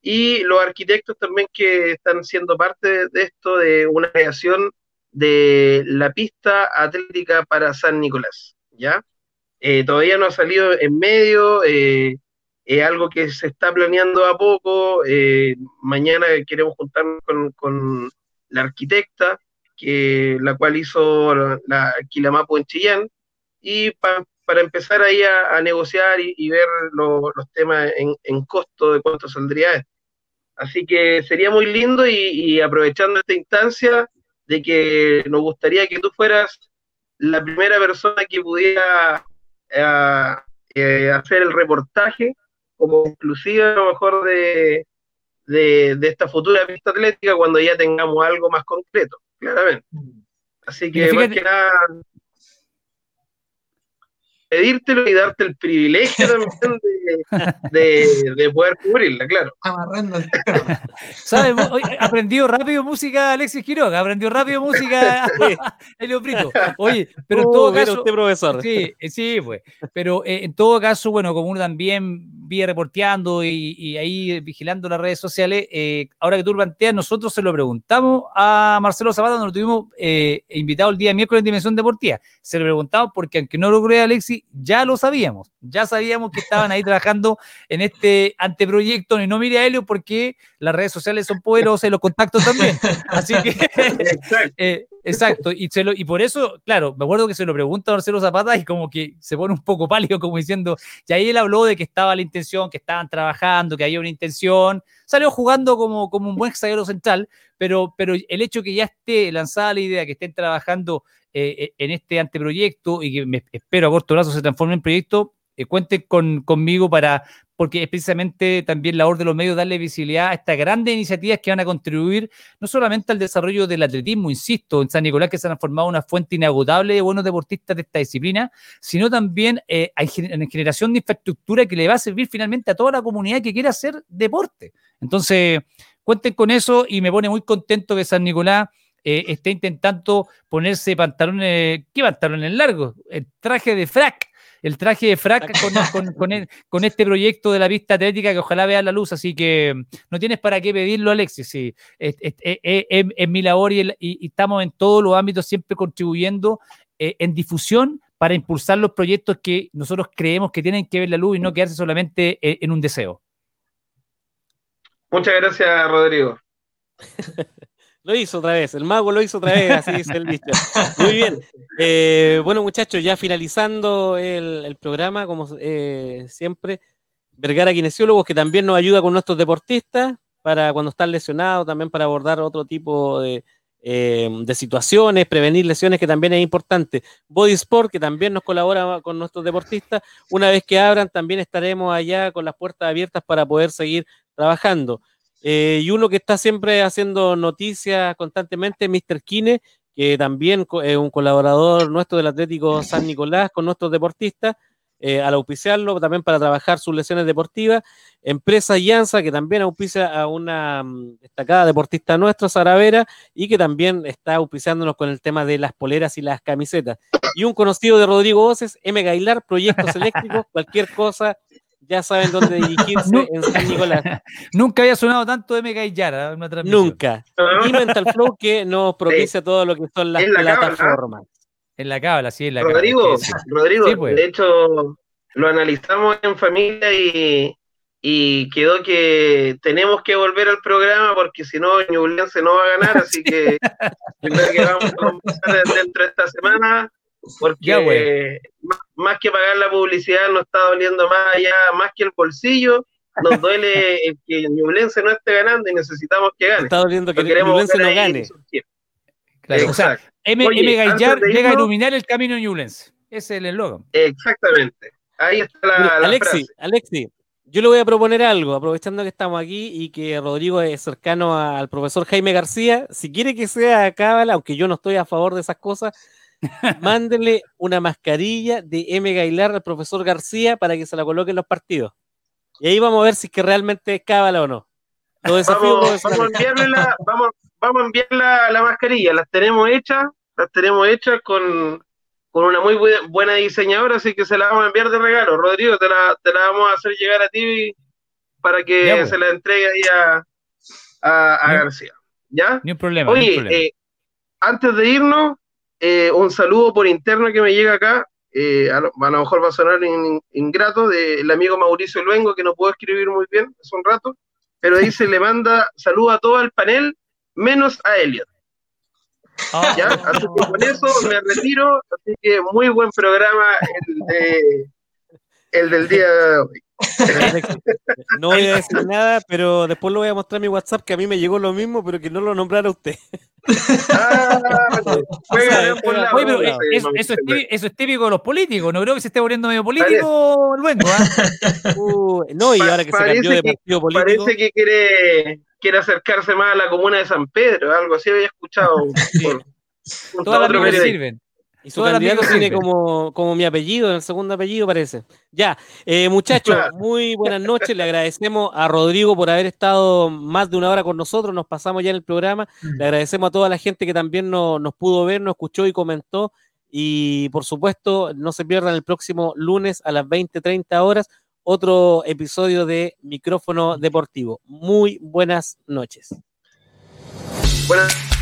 y los arquitectos también que están siendo parte de esto, de una creación de la pista atlética para San Nicolás, ¿ya? eh, todavía no ha salido en medio, es algo que se está planeando a poco, mañana queremos juntarnos con, la arquitecta, que, la cual hizo la, la Quilamapo en Chillán, y para empezar ahí a, negociar y, ver los temas en, en, costo de cuánto saldría esto. Así que sería muy lindo y, aprovechando esta instancia de que nos gustaría que tú fueras la primera persona que pudiera eh, eh, hacer el reportaje como exclusiva a lo mejor de, de, esta futura pista atlética cuando ya tengamos algo más concreto, claramente. Mm. Así que más que nada pedírtelo y darte el privilegio también de, de, poder cubrirla, claro. Amarrando el ¿Sabes? Aprendió rápido música Alexis Quiroga, aprendió rápido música Elio Brito. Oye, pero en todo caso. Usted, profesor. Sí, sí, pues. Pero eh, en todo caso, bueno, como uno también vi reporteando y, ahí vigilando las redes sociales, eh, ahora que tú lo planteas, nosotros se lo preguntamos a Marcelo Zapata, nos lo tuvimos eh, invitado el día miércoles en Dimensión Deportiva. Se lo preguntamos porque, aunque no lo crea Alexis, ya lo sabíamos, ya sabíamos que estaban ahí trabajando en este anteproyecto, y no mire a Helio porque las redes sociales son poderosas y los contactos también. Así que, eh, exacto, y, y por eso, claro, me acuerdo que se lo pregunta a Marcelo Zapata y como que se pone un poco pálido, como diciendo, y ahí él habló de que estaba la intención, que estaban trabajando, que había una intención, salió jugando como, como un buen zaguero central, pero, pero el hecho que ya esté lanzada la idea, que estén trabajando eh, eh, en este anteproyecto y que me espero a corto plazo se transforme en proyecto, eh, cuenten con, conmigo para, porque es precisamente también la labor de los medios darle visibilidad a estas grandes iniciativas que van a contribuir no solamente al desarrollo del atletismo, insisto, en San Nicolás que se han formado una fuente inagotable de buenos deportistas de esta disciplina, sino también eh, en generación de infraestructura que le va a servir finalmente a toda la comunidad que quiera hacer deporte. Entonces, cuenten con eso y me pone muy contento que San Nicolás eh, esté intentando ponerse pantalones, ¿qué pantalones largos? El traje de frac, el traje de frac con, este proyecto de la pista atlética que ojalá vea la luz, así que mm, no tienes para qué pedirlo, Alexis, sí, es, mi labor y, estamos en todos los ámbitos siempre contribuyendo eh, en difusión para impulsar los proyectos que nosotros creemos que tienen que ver la luz y no quedarse solamente en un deseo. Muchas gracias, Rodrigo. Lo hizo otra vez, el mago lo hizo otra vez, así dice el bicho. Muy bien. Eh, bueno, muchachos, ya finalizando el, programa, como eh, siempre, Vergara Kinesiólogos, que también nos ayuda con nuestros deportistas para cuando están lesionados, también para abordar otro tipo de, eh, de situaciones, prevenir lesiones, que también es importante. Body Sport, que también nos colabora con nuestros deportistas. Una vez que abran, también estaremos allá con las puertas abiertas para poder seguir trabajando. Eh, y uno que está siempre haciendo noticias constantemente, Mr. Kine, que también es un colaborador nuestro del Atlético San Nicolás con nuestros deportistas, eh, al auspiciarlo también para trabajar sus lesiones deportivas. Empresa Llanza, que también auspicia a una mm, destacada deportista nuestra, Sara Vera, y que también está auspiciándonos con el tema de las poleras y las camisetas. Y un conocido de Rodrigo Voces, M. Gailar, Proyectos Eléctricos, cualquier cosa ya saben dónde dirigirse en San Nicolás. Nunca había sonado tanto de y Yara Nunca. Y Mental Flow que nos propicia todo lo que son las plataformas. En la cábala, sí, en la Rodrigo, Rodrigo, pues. de hecho, lo analizamos en familia y, y quedó que tenemos que volver al programa porque si no Ñublense no va a ganar, así que creo que vamos a comenzar dentro de esta semana porque más, que pagar la publicidad nos está doliendo más allá, más que el bolsillo, nos duele el que Ñublense no esté ganando y necesitamos que gane. Está doliendo que Ñublense no gane. Claro, o sea, M, Gaillar llega a iluminar el camino Ñublense. Ese es el eslogan. Exactamente. Ahí está la, Alexi, Alexi, yo le voy a proponer algo, aprovechando que estamos aquí y que Rodrigo es cercano al profesor Jaime García. Si quiere que sea cábala, aunque yo no estoy a favor de esas cosas, Mándenle una mascarilla de M. Gailar al profesor García para que se la coloque en los partidos. Y ahí vamos a ver si es que realmente es cábala o no. vamos, a enviarle la, vamos, vamos a enviar la, mascarilla, las tenemos hechas, las tenemos hechas con, una muy buena diseñadora, así que se la vamos a enviar de regalo. Rodrigo, te la, te la vamos a hacer llegar a ti para que pues. se la entregue ahí a, a, García. ¿Ya? Ni un problema. Oye, eh, antes de irnos, eh, un saludo por interno que me llega acá. eh, a, lo, mejor va a sonar ingrato, del amigo Mauricio Luengo, que no puedo escribir muy bien hace un rato, pero dice, le manda saludo a todo el panel, menos a Elliot. Ah. ¿Ya? Así que con eso me retiro, así que muy buen programa el, de, el del día de hoy. No voy a decir nada, pero después lo voy a mostrar en mi WhatsApp que a mí me llegó lo mismo, pero que no lo nombrara usted. Ah, eso, es típico, de los políticos, no creo que se esté volviendo medio político luego. ¿ah? no, y ahora que se cambió de partido político. Parece que quiere, quiere acercarse más a la comuna de San Pedro, algo así había escuchado. Todas las sirven. Y su candidato tiene como, como mi apellido, el segundo apellido parece. Ya, eh, muchachos, muy buenas noches. Le agradecemos a Rodrigo por haber estado más de una hora con nosotros. Nos pasamos ya en el programa. Le agradecemos a toda la gente que también nos, nos pudo ver, nos escuchó y comentó. Y por supuesto, no se pierdan el próximo lunes a las 20:30 horas otro episodio de Micrófono Deportivo. Muy buenas noches. Buenas